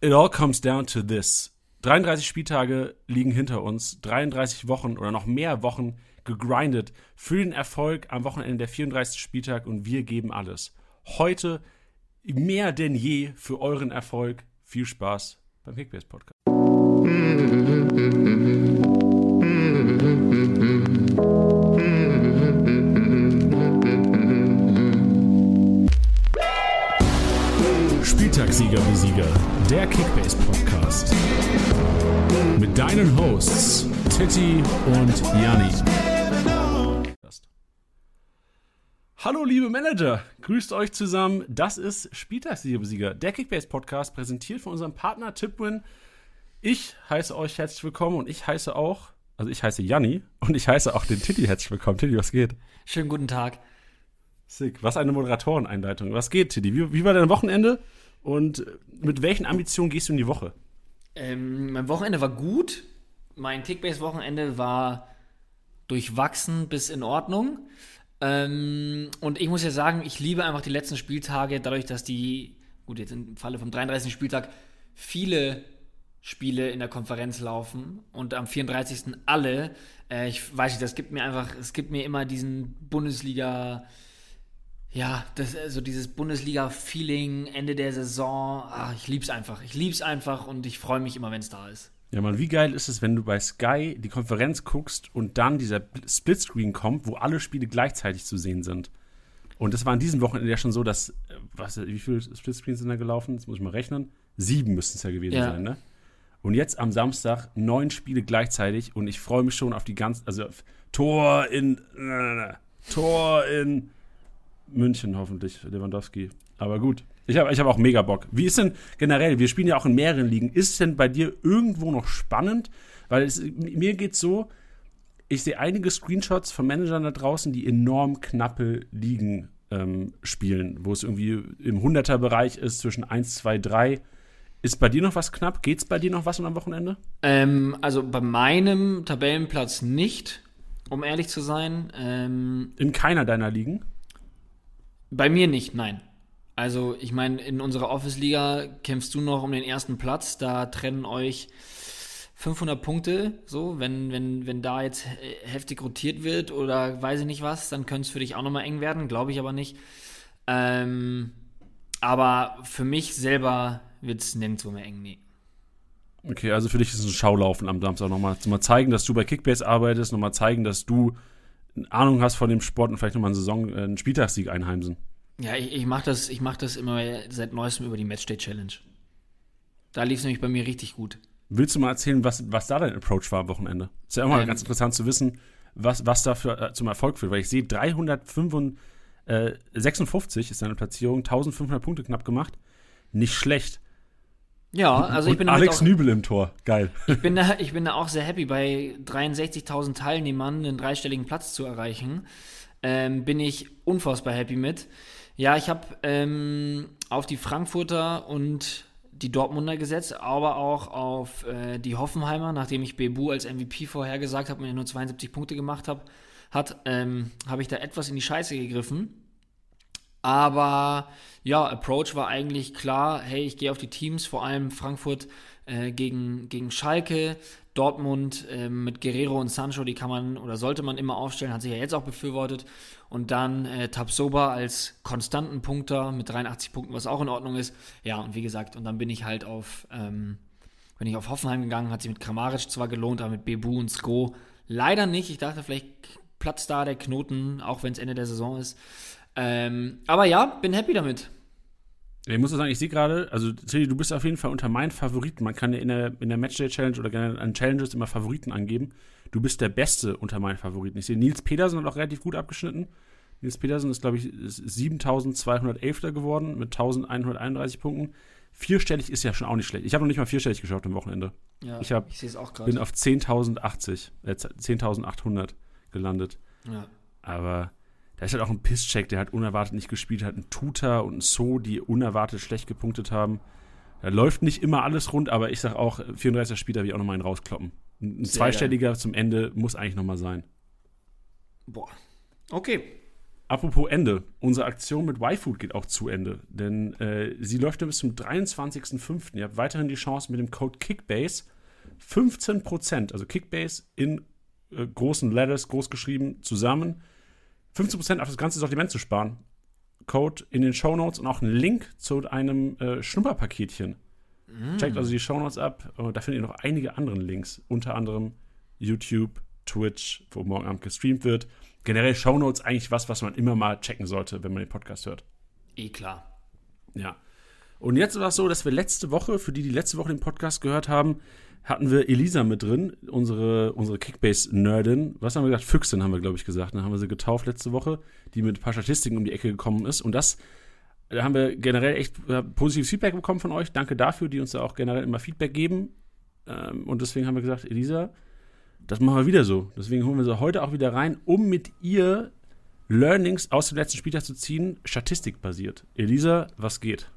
It all comes down to this. 33 Spieltage liegen hinter uns, 33 Wochen oder noch mehr Wochen gegrindet für den Erfolg am Wochenende der 34. Spieltag und wir geben alles. Heute mehr denn je für euren Erfolg. Viel Spaß beim Kickbase Podcast. Spieltagssieger wie Sieger, der Kickbase Podcast. Mit deinen Hosts Titti und Janni. Hallo liebe Manager, grüßt euch zusammen. Das ist Spieltagssieger der Kickbase Podcast, präsentiert von unserem Partner Tipwin. Ich heiße euch herzlich willkommen und ich heiße auch, also ich heiße Janni und ich heiße auch den Titti herzlich willkommen. Titti, was geht? Schönen guten Tag. Sick. Was eine Moderatoreneinleitung. Was geht, Titti? Wie, wie war dein Wochenende? Und mit welchen Ambitionen gehst du in die Woche? Ähm, mein Wochenende war gut. Mein Kickbase-Wochenende war durchwachsen bis in Ordnung. Ähm, und ich muss ja sagen, ich liebe einfach die letzten Spieltage, dadurch, dass die, gut, jetzt im Falle vom 33. Spieltag, viele Spiele in der Konferenz laufen und am 34. alle. Äh, ich weiß nicht, das gibt mir einfach, es gibt mir immer diesen Bundesliga- ja, das, also dieses Bundesliga-Feeling, Ende der Saison, ach, ich lieb's einfach. Ich lieb's einfach und ich freue mich immer, wenn es da ist. Ja, man, wie geil ist es, wenn du bei Sky die Konferenz guckst und dann dieser Splitscreen kommt, wo alle Spiele gleichzeitig zu sehen sind. Und das war an diesem Wochenende ja schon so, dass, äh, was, wie viele Splitscreens sind da gelaufen? Das muss ich mal rechnen. Sieben müssten es ja gewesen ja. sein, ne? Und jetzt am Samstag neun Spiele gleichzeitig und ich freue mich schon auf die ganzen, also Tor in, Tor in, München hoffentlich, Lewandowski. Aber gut. Ich habe ich hab auch mega Bock. Wie ist denn generell, wir spielen ja auch in mehreren Ligen, ist es denn bei dir irgendwo noch spannend? Weil es, mir geht so, ich sehe einige Screenshots von Managern da draußen, die enorm knappe Ligen ähm, spielen, wo es irgendwie im 100er-Bereich ist, zwischen 1, 2, 3. Ist bei dir noch was knapp? Geht es bei dir noch was am Wochenende? Ähm, also bei meinem Tabellenplatz nicht, um ehrlich zu sein. Ähm, in keiner deiner Ligen? Bei mir nicht, nein. Also, ich meine, in unserer Office-Liga kämpfst du noch um den ersten Platz. Da trennen euch 500 Punkte. So, wenn, wenn, wenn da jetzt heftig rotiert wird oder weiß ich nicht was, dann könnte es für dich auch nochmal eng werden. Glaube ich aber nicht. Ähm, aber für mich selber wird es nirgendwo mehr eng. Nee. Okay, also für dich ist es ein Schaulaufen am Samstag nochmal. Mal zeigen, dass du bei Kickbase arbeitest, nochmal zeigen, dass du Ahnung hast von dem Sport und vielleicht nochmal einen Saison, äh, einen Spieltagssieg einheimsen. Ja, ich, ich mache das, mach das immer seit neuestem über die Matchday Challenge. Da lief es nämlich bei mir richtig gut. Willst du mal erzählen, was, was da dein Approach war am Wochenende? Ist ja immer ähm, ganz interessant zu wissen, was, was da äh, zum Erfolg führt, weil ich sehe 356 ist deine Platzierung, 1500 Punkte knapp gemacht. Nicht schlecht. Ja, also ich bin Alex auch, Nübel im Tor, geil. Ich bin da, ich bin da auch sehr happy, bei 63.000 Teilnehmern einen dreistelligen Platz zu erreichen. Ähm, bin ich unfassbar happy mit. Ja, ich habe ähm, auf die Frankfurter und die Dortmunder gesetzt, aber auch auf äh, die Hoffenheimer, nachdem ich Bebu als MVP vorhergesagt habe und er nur 72 Punkte gemacht hab, hat, ähm, habe ich da etwas in die Scheiße gegriffen. Aber ja, Approach war eigentlich klar, hey, ich gehe auf die Teams, vor allem Frankfurt äh, gegen, gegen Schalke, Dortmund äh, mit Guerrero und Sancho, die kann man oder sollte man immer aufstellen, hat sich ja jetzt auch befürwortet. Und dann äh, Tabsoba als konstanten Punkter mit 83 Punkten, was auch in Ordnung ist. Ja, und wie gesagt, und dann bin ich halt auf, ähm, bin ich auf Hoffenheim gegangen, hat sich mit Kramaric zwar gelohnt, aber mit Bebu und Sko leider nicht. Ich dachte, vielleicht platzt da der Knoten, auch wenn es Ende der Saison ist. Ähm, aber ja, bin happy damit. Ich muss sagen, ich sehe gerade, also Tilly, du bist auf jeden Fall unter meinen Favoriten. Man kann ja in der, in der Matchday Challenge oder generell an Challenges immer Favoriten angeben. Du bist der Beste unter meinen Favoriten. Ich sehe, Nils Pedersen hat auch relativ gut abgeschnitten. Nils Pedersen ist, glaube ich, 7211. geworden mit 1131 Punkten. Vierstellig ist ja schon auch nicht schlecht. Ich habe noch nicht mal vierstellig geschafft am Wochenende. Ja, ich, hab, ich sehe es auch gerade. bin auf 10.080, äh, 10.800 gelandet. Ja. Aber da ist halt auch ein Pisscheck, der halt unerwartet nicht gespielt hat, ein Tuta und ein So, die unerwartet schlecht gepunktet haben. Da läuft nicht immer alles rund, aber ich sag auch, 34 Spieler will ich auch nochmal einen rauskloppen. Ein Sehr zweistelliger geil. zum Ende muss eigentlich nochmal sein. Boah. Okay. Apropos Ende. Unsere Aktion mit YFood geht auch zu Ende. Denn äh, sie läuft bis zum 23.05. Ihr habt weiterhin die Chance mit dem Code Kickbase 15%, also Kickbase in äh, großen Letters, groß geschrieben, zusammen, 15% auf das ganze Sortiment zu sparen. Code in den Show Notes und auch einen Link zu einem äh, Schnupperpaketchen. Mm. Checkt also die Show Notes ab. Da findet ihr noch einige andere Links, unter anderem YouTube, Twitch, wo morgen Abend gestreamt wird. Generell Show Notes eigentlich was, was man immer mal checken sollte, wenn man den Podcast hört. Eh klar. Ja. Und jetzt war es so, dass wir letzte Woche, für die, die letzte Woche den Podcast gehört haben, hatten wir Elisa mit drin, unsere, unsere Kickbase-Nerdin. Was haben wir gesagt? Füchsin haben wir, glaube ich, gesagt. Dann haben wir sie getauft letzte Woche, die mit ein paar Statistiken um die Ecke gekommen ist. Und das, da haben wir generell echt positives Feedback bekommen von euch. Danke dafür, die uns da auch generell immer Feedback geben. Ähm, und deswegen haben wir gesagt, Elisa, das machen wir wieder so. Deswegen holen wir sie heute auch wieder rein, um mit ihr Learnings aus dem letzten Spieltag zu ziehen, statistikbasiert. Elisa, was geht?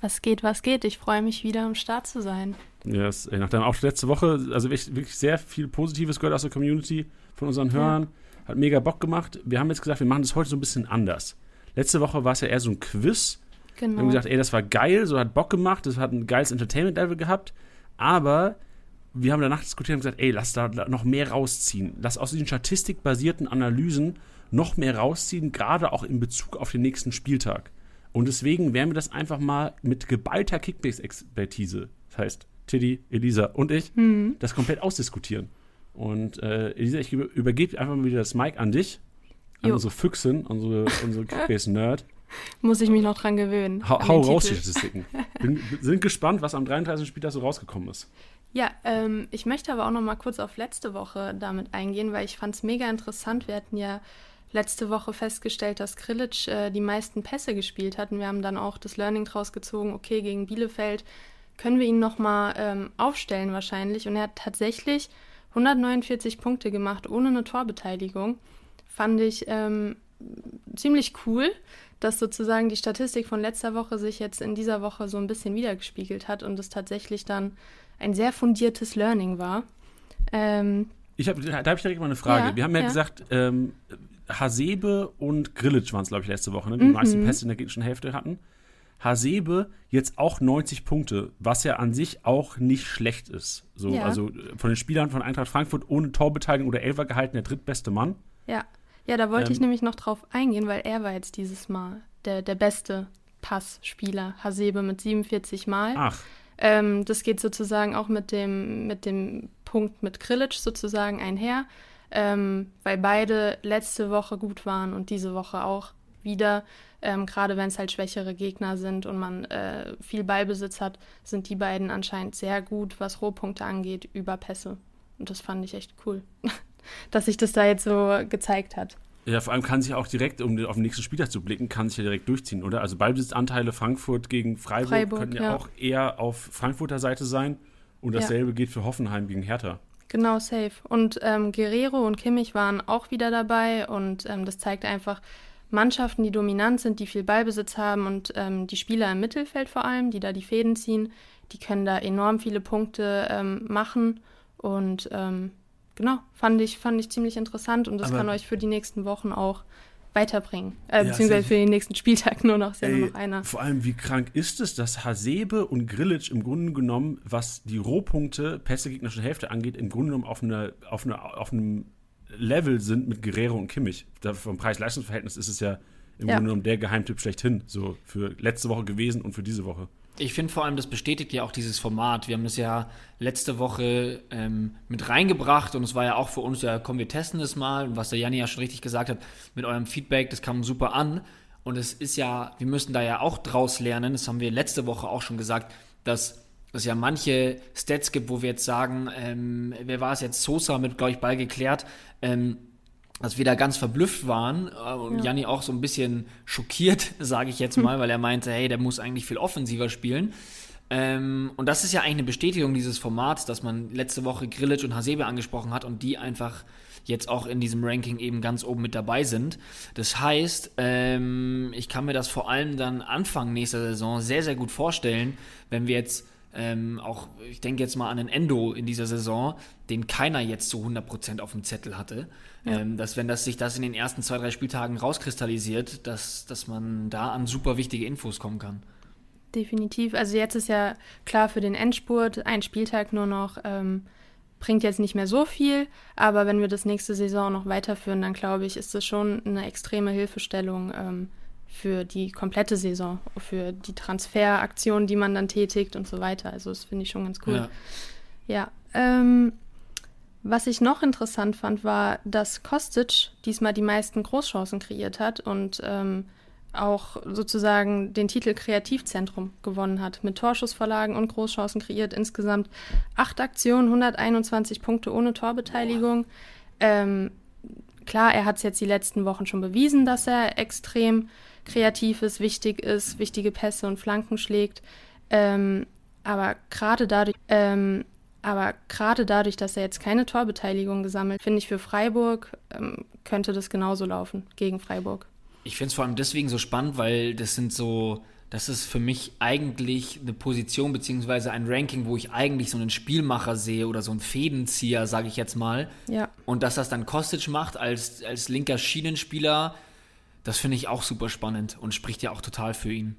Was geht, was geht? Ich freue mich wieder am Start zu sein. Ja, yes, nach deinem Auftritt letzte Woche, also wirklich sehr viel Positives gehört aus der Community von unseren Hörern. Ja. Hat mega Bock gemacht. Wir haben jetzt gesagt, wir machen das heute so ein bisschen anders. Letzte Woche war es ja eher so ein Quiz. Genau. Wir haben gesagt, ey, das war geil, so hat Bock gemacht, das hat ein geiles Entertainment-Level gehabt. Aber wir haben danach diskutiert und gesagt, ey, lass da noch mehr rausziehen. Lass aus diesen statistikbasierten Analysen noch mehr rausziehen, gerade auch in Bezug auf den nächsten Spieltag. Und deswegen werden wir das einfach mal mit geballter Kickbase-Expertise, das heißt Tiddy, Elisa und ich, mhm. das komplett ausdiskutieren. Und äh, Elisa, ich übergebe einfach mal wieder das Mic an dich, an jo. unsere Füchsin, unsere, unsere Kickbase-Nerd. Muss ich mich noch dran gewöhnen. Hau, hau raus die Statistiken. Bin, sind gespannt, was am 33. Spieltag so rausgekommen ist. Ja, ähm, ich möchte aber auch noch mal kurz auf letzte Woche damit eingehen, weil ich fand es mega interessant. Wir hatten ja letzte Woche festgestellt, dass Krilic äh, die meisten Pässe gespielt hat. Und wir haben dann auch das Learning draus gezogen, okay, gegen Bielefeld können wir ihn nochmal ähm, aufstellen wahrscheinlich. Und er hat tatsächlich 149 Punkte gemacht, ohne eine Torbeteiligung. Fand ich ähm, ziemlich cool, dass sozusagen die Statistik von letzter Woche sich jetzt in dieser Woche so ein bisschen wiedergespiegelt hat und es tatsächlich dann ein sehr fundiertes Learning war. Ähm, ich hab, da habe ich direkt mal eine Frage. Ja, wir haben ja, ja. gesagt, ähm, Hasebe und Grillitsch waren es, glaube ich, letzte Woche, ne? die mhm. meisten Pässe in der gegnerischen Hälfte hatten. Hasebe jetzt auch 90 Punkte, was ja an sich auch nicht schlecht ist. So, ja. Also von den Spielern von Eintracht Frankfurt ohne Torbeteiligung oder Elfer gehalten, der drittbeste Mann. Ja, ja da wollte ähm, ich nämlich noch drauf eingehen, weil er war jetzt dieses Mal der, der beste Passspieler. Hasebe mit 47 Mal. Ach. Ähm, das geht sozusagen auch mit dem, mit dem Punkt mit Krillitsch sozusagen einher ähm, weil beide letzte Woche gut waren und diese Woche auch wieder. Ähm, Gerade wenn es halt schwächere Gegner sind und man äh, viel Ballbesitz hat, sind die beiden anscheinend sehr gut, was Rohpunkte angeht, über Pässe. Und das fand ich echt cool, dass sich das da jetzt so gezeigt hat. Ja, vor allem kann sich auch direkt, um auf den nächsten Spieltag zu blicken, kann sich ja direkt durchziehen, oder? Also Ballbesitzanteile Frankfurt gegen Freiburg, Freiburg können ja, ja, auch eher auf Frankfurter Seite sein. Und dasselbe ja. geht für Hoffenheim gegen Hertha. Genau, safe. Und ähm, Guerrero und Kimmich waren auch wieder dabei und ähm, das zeigt einfach, Mannschaften, die dominant sind, die viel Ballbesitz haben und ähm, die Spieler im Mittelfeld vor allem, die da die Fäden ziehen, die können da enorm viele Punkte ähm, machen. Und ähm, genau, fand ich, fand ich ziemlich interessant und das Aber kann euch für die nächsten Wochen auch weiterbringen. Äh, ja, beziehungsweise für den nächsten Spieltag nur noch, ist ja ey, nur noch einer. Vor allem, wie krank ist es, dass Hasebe und Grillitsch im Grunde genommen, was die Rohpunkte Pässe gegnerische Hälfte angeht, im Grunde genommen auf, eine, auf, eine, auf einem Level sind mit Guerrero und Kimmich. Da vom Preis-Leistungs-Verhältnis ist es ja im ja. Grunde genommen der Geheimtipp schlechthin, so für letzte Woche gewesen und für diese Woche. Ich finde vor allem, das bestätigt ja auch dieses Format. Wir haben das ja letzte Woche ähm, mit reingebracht und es war ja auch für uns, ja, komm, wir testen das mal. Und was der Janni ja schon richtig gesagt hat, mit eurem Feedback, das kam super an. Und es ist ja, wir müssen da ja auch draus lernen, das haben wir letzte Woche auch schon gesagt, dass es ja manche Stats gibt, wo wir jetzt sagen, ähm, wer war es jetzt, Sosa mit, glaube ich, Ball geklärt, ähm, dass wir da ganz verblüfft waren äh, und ja. Janni auch so ein bisschen schockiert, sage ich jetzt mal, weil er meinte, hey, der muss eigentlich viel offensiver spielen. Ähm, und das ist ja eigentlich eine Bestätigung dieses Formats, dass man letzte Woche Grillitsch und Hasebe angesprochen hat und die einfach jetzt auch in diesem Ranking eben ganz oben mit dabei sind. Das heißt, ähm, ich kann mir das vor allem dann Anfang nächster Saison sehr, sehr gut vorstellen, wenn wir jetzt Ähm, auch, ich denke jetzt mal an den Endo in dieser Saison, den keiner jetzt zu 100% auf dem Zettel hatte. Ja. Ähm, dass, wenn das sich das in den ersten zwei, drei Spieltagen rauskristallisiert, dass, dass man da an super wichtige Infos kommen kann. Definitiv. Also jetzt ist ja klar für den Endspurt ein Spieltag nur noch. Ähm, bringt jetzt nicht mehr so viel, aber wenn wir das nächste Saison noch weiterführen, dann glaube ich, ist das schon eine extreme Hilfestellung ähm, für die komplette Saison, für die Transferaktionen, die man dann tätigt und so weiter. Also das finde ich schon ganz cool. Ja. ja ähm, was ich noch interessant fand, war, dass Kostic diesmal die meisten Großchancen kreiert hat und ähm, auch sozusagen den Titel Kreativzentrum gewonnen hat. Mit Torschussverlagen und Großchancen kreiert. Insgesamt acht Aktionen, 121 Punkte ohne Torbeteiligung. Ähm, klar, er hat es jetzt die letzten Wochen schon bewiesen, dass er extrem kreativ ist, wichtig ist, wichtige Pässe und Flanken schlägt. Ähm, aber gerade dadurch, ähm, aber gerade dadurch, dass er jetzt keine Torbeteiligung gesammelt, finde ich für Freiburg ähm, könnte das genauso laufen gegen Freiburg. Ich finde es vor allem deswegen so spannend, weil das sind so, das ist für mich eigentlich eine Position beziehungsweise ein Ranking, wo ich eigentlich so einen Spielmacher sehe oder so einen Fädenzieher, sage ich jetzt mal. Ja. Und dass das dann Kostic macht als, als linker Schienenspieler, das finde ich auch super spannend und spricht ja auch total für ihn.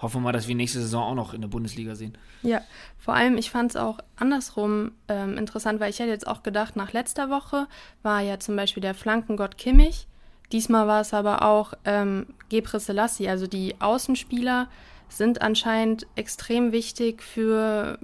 Hoffen wir mal, dass wir nächste Saison auch noch in der Bundesliga sehen. Ja, vor allem, ich fand es auch andersrum ähm, interessant, weil ich hätte jetzt auch gedacht, nach letzter Woche war ja zum Beispiel der Flankengott Kimmich Diesmal war es aber auch ähm, Gebre Selassie, also die Außenspieler sind anscheinend extrem wichtig für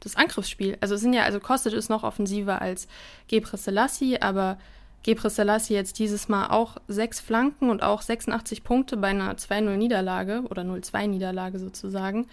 das Angriffsspiel. Also sind ja, also Kostet ist noch offensiver als Gebre Selassie, aber Gebre Selassie jetzt dieses Mal auch sechs Flanken und auch 86 Punkte bei einer 2-0-Niederlage oder 0-2-Niederlage sozusagen.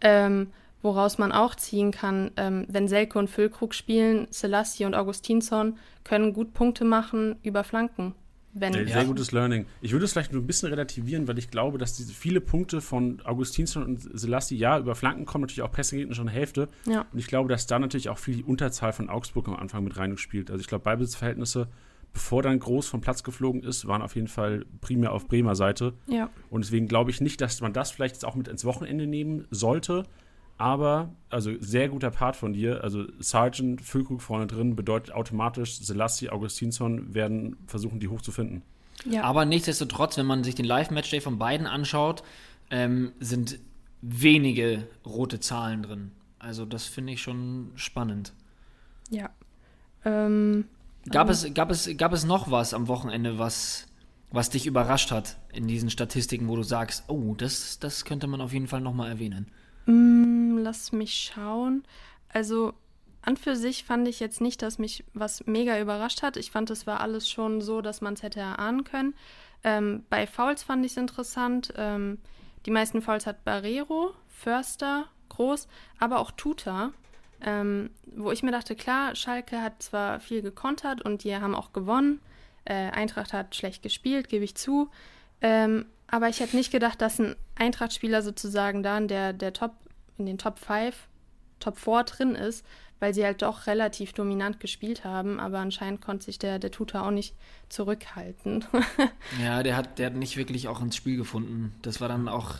Ähm, woraus man auch ziehen kann, ähm, wenn Selke und Füllkrug spielen, Selassie und Augustinsson können gut Punkte machen über Flanken. Wenn, sehr, sehr gutes Learning. Ich würde es vielleicht nur ein bisschen relativieren, weil ich glaube, dass diese viele Punkte von Augustinsson und Selassie, ja, über Flanken kommen, natürlich auch Pässe geht schon Hälfte. Ja. Und ich glaube, dass da natürlich auch viel die Unterzahl von Augsburg am Anfang mit reingespielt. Also ich glaube, Beibesitzverhältnisse, bevor dann groß vom Platz geflogen ist, waren auf jeden Fall primär auf Bremer Seite. Ja. Und deswegen glaube ich nicht, dass man das vielleicht jetzt auch mit ins Wochenende nehmen sollte. Aber, also sehr guter Part von dir. Also Sargent, Füllkrug vorne drin bedeutet automatisch, Selassie, Augustinsson werden versuchen, die hochzufinden. Ja. Aber nichtsdestotrotz, wenn man sich den Live-Matchday von beiden anschaut, ähm, sind wenige rote Zahlen drin. Also das finde ich schon spannend. Ja. Ähm, gab, ähm. es, gab, es, gab es noch was am Wochenende, was, was dich überrascht hat in diesen Statistiken, wo du sagst, oh, das, das könnte man auf jeden Fall nochmal erwähnen? Mm, lass mich schauen. Also an für sich fand ich jetzt nicht, dass mich was mega überrascht hat. Ich fand, es war alles schon so, dass man es hätte erahnen können. Ähm, bei Fouls fand ich es interessant. Ähm, die meisten Fouls hat Barrero, Förster, Groß, aber auch Tuta. Ähm, wo ich mir dachte, klar, Schalke hat zwar viel gekontert und die haben auch gewonnen. Äh, Eintracht hat schlecht gespielt, gebe ich zu. Ähm, aber ich hätte nicht gedacht, dass ein Eintracht-Spieler sozusagen da in der, der Top, in den Top 5, Top 4 drin ist, weil sie halt doch relativ dominant gespielt haben, aber anscheinend konnte sich der, der Tutor auch nicht zurückhalten. ja, der hat, der hat nicht wirklich auch ins Spiel gefunden. Das war dann auch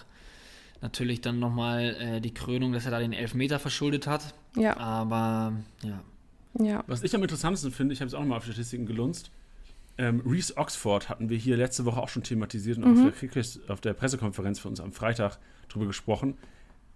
natürlich dann nochmal äh, die Krönung, dass er da den Elfmeter verschuldet hat. Ja. Aber ja. ja. Was ich am interessantesten finde, ich habe es auch nochmal auf Statistiken gelunzt, ähm, Reese Oxford hatten wir hier letzte Woche auch schon thematisiert und mhm. auf, der auf der Pressekonferenz für uns am Freitag drüber gesprochen.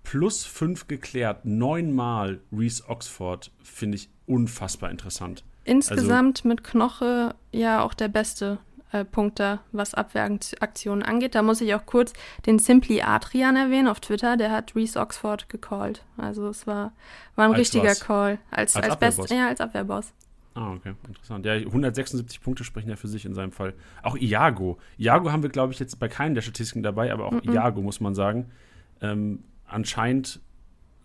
Plus fünf geklärt, neunmal Reese Oxford finde ich unfassbar interessant. Insgesamt also, mit Knoche ja auch der beste äh, Punkter, was Abwehraktionen angeht. Da muss ich auch kurz den Simply Adrian erwähnen auf Twitter. Der hat Reese Oxford gecallt. Also es war, war ein richtiger was? Call. Als, als, als Best, ja, als Abwehrboss. Ah, okay, interessant. Ja, 176 Punkte sprechen ja für sich in seinem Fall. Auch Iago. Iago haben wir, glaube ich, jetzt bei keinen der Statistiken dabei, aber auch mm -mm. Iago, muss man sagen. Ähm, anscheinend,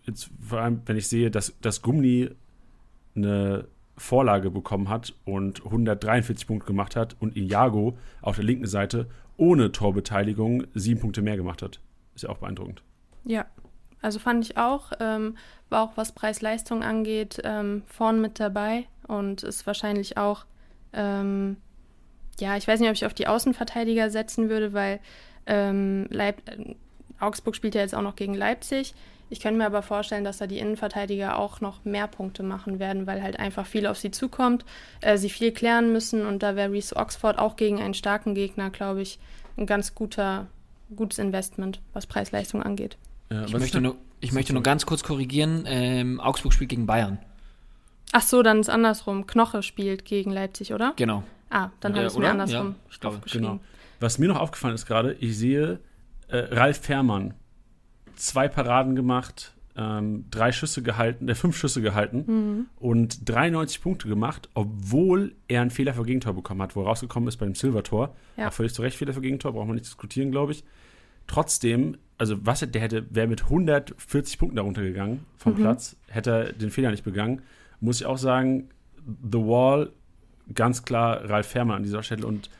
jetzt vor allem, wenn ich sehe, dass, dass Gumni eine Vorlage bekommen hat und 143 Punkte gemacht hat und Iago auf der linken Seite ohne Torbeteiligung sieben Punkte mehr gemacht hat. Ist ja auch beeindruckend. Ja, also fand ich auch, ähm, war auch was Preis-Leistung angeht, ähm, vorn mit dabei und ist wahrscheinlich auch, ähm, ja, ich weiß nicht, ob ich auf die Außenverteidiger setzen würde, weil ähm, Leip Augsburg spielt ja jetzt auch noch gegen Leipzig. Ich könnte mir aber vorstellen, dass da die Innenverteidiger auch noch mehr Punkte machen werden, weil halt einfach viel auf sie zukommt, äh, sie viel klären müssen und da wäre Reese Oxford auch gegen einen starken Gegner, glaube ich, ein ganz guter, gutes Investment, was Preis-Leistung angeht. Ja, ich möchte, nur, ich möchte nur ganz kurz korrigigen, ähm, Augsburg spielt gegen Bayern. Ach so, dann ist andersrum. Knoche spielt gegen Leipzig, oder? Genau. Ah, dann habe ich es mir andersrum ja, glaube, genau. Was mir noch aufgefallen ist gerade, ich sehe äh, Ralf Fährmann zwei Paraden gemacht, ähm, drei Schüsse gehalten, äh, fünf Schüsse gehalten mhm. und 93 Punkte gemacht, obwohl er einen Fehler für Gegentor bekommen hat, wo er rausgekommen ist bei dem Silvertor. Ja. Auch völlig zu Recht Fehler für Gegentor, braucht man nicht diskutieren, glaube ich. Trotzdem, also was der hätte, wäre mit 140 Punkten darunter gegangen vom mhm. Platz, hätte er den Fehler nicht begangen. Muss ich auch sagen, The Wall, ganz klar Ralf Fährmann an dieser Stelle. Und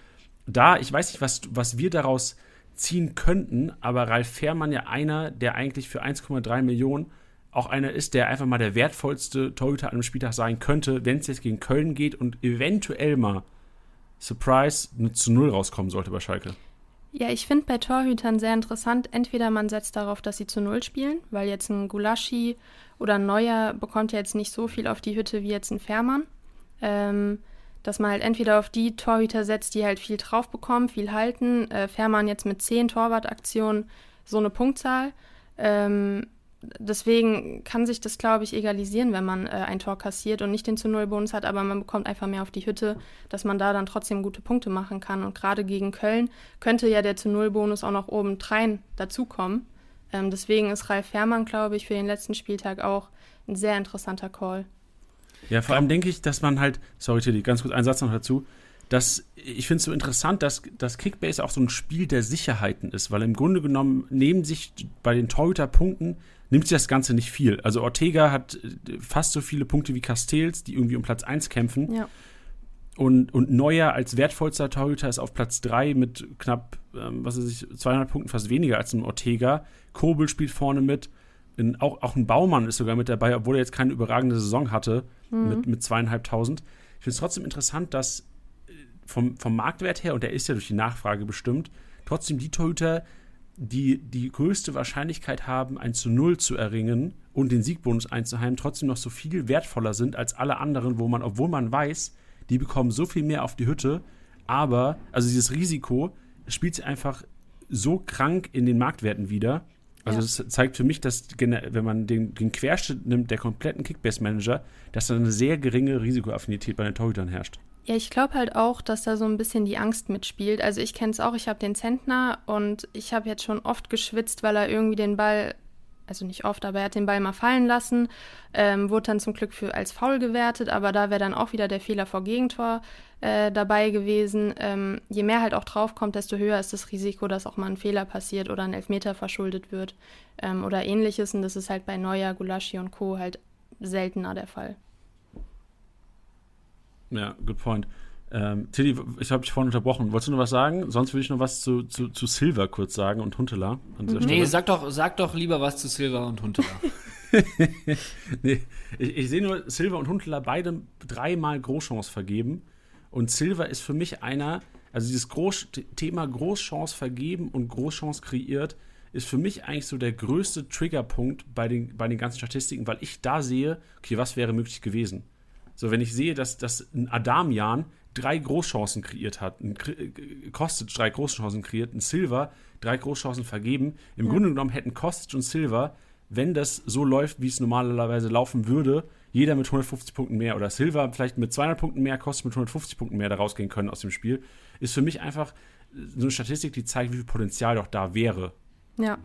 da, ich weiß nicht, was, was wir daraus ziehen könnten, aber Ralf Fährmann ja einer, der eigentlich für 1,3 Millionen auch einer ist, der einfach mal der wertvollste Torhüter an einem Spieltag sein könnte, wenn es jetzt gegen Köln geht und eventuell mal Surprise zu Null rauskommen sollte bei Schalke. Ja, ich finde bei Torhütern sehr interessant, entweder man setzt darauf, dass sie zu Null spielen, weil jetzt ein Gulaschi oder ein Neuer bekommt ja jetzt nicht so viel auf die Hütte wie jetzt ein Fährmann. Ähm, dass man halt entweder auf die Torhüter setzt, die halt viel drauf bekommen, viel halten. Äh, Fährmann jetzt mit zehn Torwartaktionen so eine Punktzahl. Ähm, deswegen kann sich das, glaube ich, egalisieren, wenn man äh, ein Tor kassiert und nicht den zu Null Bonus hat, aber man bekommt einfach mehr auf die Hütte, dass man da dann trotzdem gute Punkte machen kann. Und gerade gegen Köln könnte ja der zu Null Bonus auch noch oben drein dazukommen. Ähm, deswegen ist Ralf Fährmann, glaube ich, für den letzten Spieltag auch ein sehr interessanter Call. Ja, vor allem denke ich, dass man halt, sorry Tilly, ganz kurz einen Satz noch dazu, dass ich finde es so interessant, dass, dass Kickbase auch so ein Spiel der Sicherheiten ist, weil im Grunde genommen neben sich bei den Torhüter-Punkten nimmt sich das Ganze nicht viel. Also Ortega hat äh, fast so viele Punkte wie Castells, die irgendwie um Platz 1 kämpfen. Ja. Und, und Neuer als wertvollster Torhüter ist auf Platz 3 mit knapp, ähm, was weiß ich, 200 Punkten, fast weniger als ein Ortega. Kobel spielt vorne mit. In, auch, auch ein Baumann ist sogar mit dabei, obwohl er jetzt keine überragende Saison hatte mhm. mit, mit zweieinhalbtausend. Ich finde es trotzdem interessant, dass vom, vom Marktwert her, und der ist ja durch die Nachfrage bestimmt, trotzdem die Torhüter, die die größte Wahrscheinlichkeit haben, ein zu Null zu erringen und den Siegbonus einzuheimen, trotzdem noch so viel wertvoller sind als alle anderen, wo man, obwohl man weiß, die bekommen so viel mehr auf die Hütte, aber, also dieses Risiko spielt sich einfach so krank in den Marktwerten wieder, also ja. zeigt für mich, dass wenn man den, den Querschnitt nimmt der kompletten Kickbase-Manager, dass da eine sehr geringe Risikoaffinität bei den Torhütern herrscht. Ja, ich glaube halt auch, dass da so ein bisschen die Angst mitspielt. Also ich kenne es auch, ich habe den Zentner und ich habe jetzt schon oft geschwitzt, weil er irgendwie den Ball also nicht oft, aber er hat den Ball mal fallen lassen, ähm, wurde dann zum Glück für, als faul gewertet, aber da wäre dann auch wieder der Fehler vor Gegentor äh, dabei gewesen. Ähm, je mehr halt auch draufkommt, desto höher ist das Risiko, dass auch mal ein Fehler passiert oder ein Elfmeter verschuldet wird ähm, oder ähnliches und das ist halt bei Neuer, Gulaschi und Co. halt seltener der Fall. Ja, good point. Ähm, Tilly, ich habe dich vorhin unterbrochen. Wolltest du noch was sagen? Sonst würde ich noch was zu, zu, zu Silver kurz sagen und Huntela an mhm. Nee, sag doch, sag doch lieber was zu Silver und Huntela. nee, ich, ich sehe nur Silver und Huntela beide dreimal Großchance vergeben. Und Silver ist für mich einer, also dieses Groß Thema Großchance vergeben und Großchance kreiert, ist für mich eigentlich so der größte Triggerpunkt bei den, bei den ganzen Statistiken, weil ich da sehe, okay, was wäre möglich gewesen? So, wenn ich sehe, dass, dass ein Adamian drei Großchancen kreiert hat, ein Kostic drei Großchancen kreiert, ein Silver drei Großchancen vergeben. Im ja. Grunde genommen hätten Kostic und Silver, wenn das so läuft, wie es normalerweise laufen würde, jeder mit 150 Punkten mehr oder Silver vielleicht mit 200 Punkten mehr, Kostic mit 150 Punkten mehr da rausgehen können aus dem Spiel, ist für mich einfach so eine Statistik, die zeigt, wie viel Potenzial doch da wäre. Ja.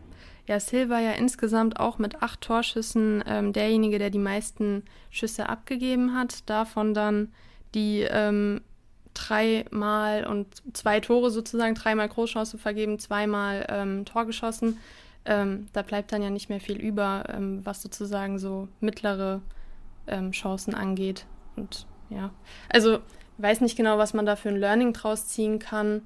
Ja, Silva ja insgesamt auch mit acht Torschüssen ähm, derjenige, der die meisten Schüsse abgegeben hat. Davon dann die ähm, dreimal und zwei Tore sozusagen, dreimal Großchance vergeben, zweimal ähm, Tor geschossen. Ähm, da bleibt dann ja nicht mehr viel über, ähm, was sozusagen so mittlere ähm, Chancen angeht. Und ja, also weiß nicht genau, was man da für ein Learning draus ziehen kann.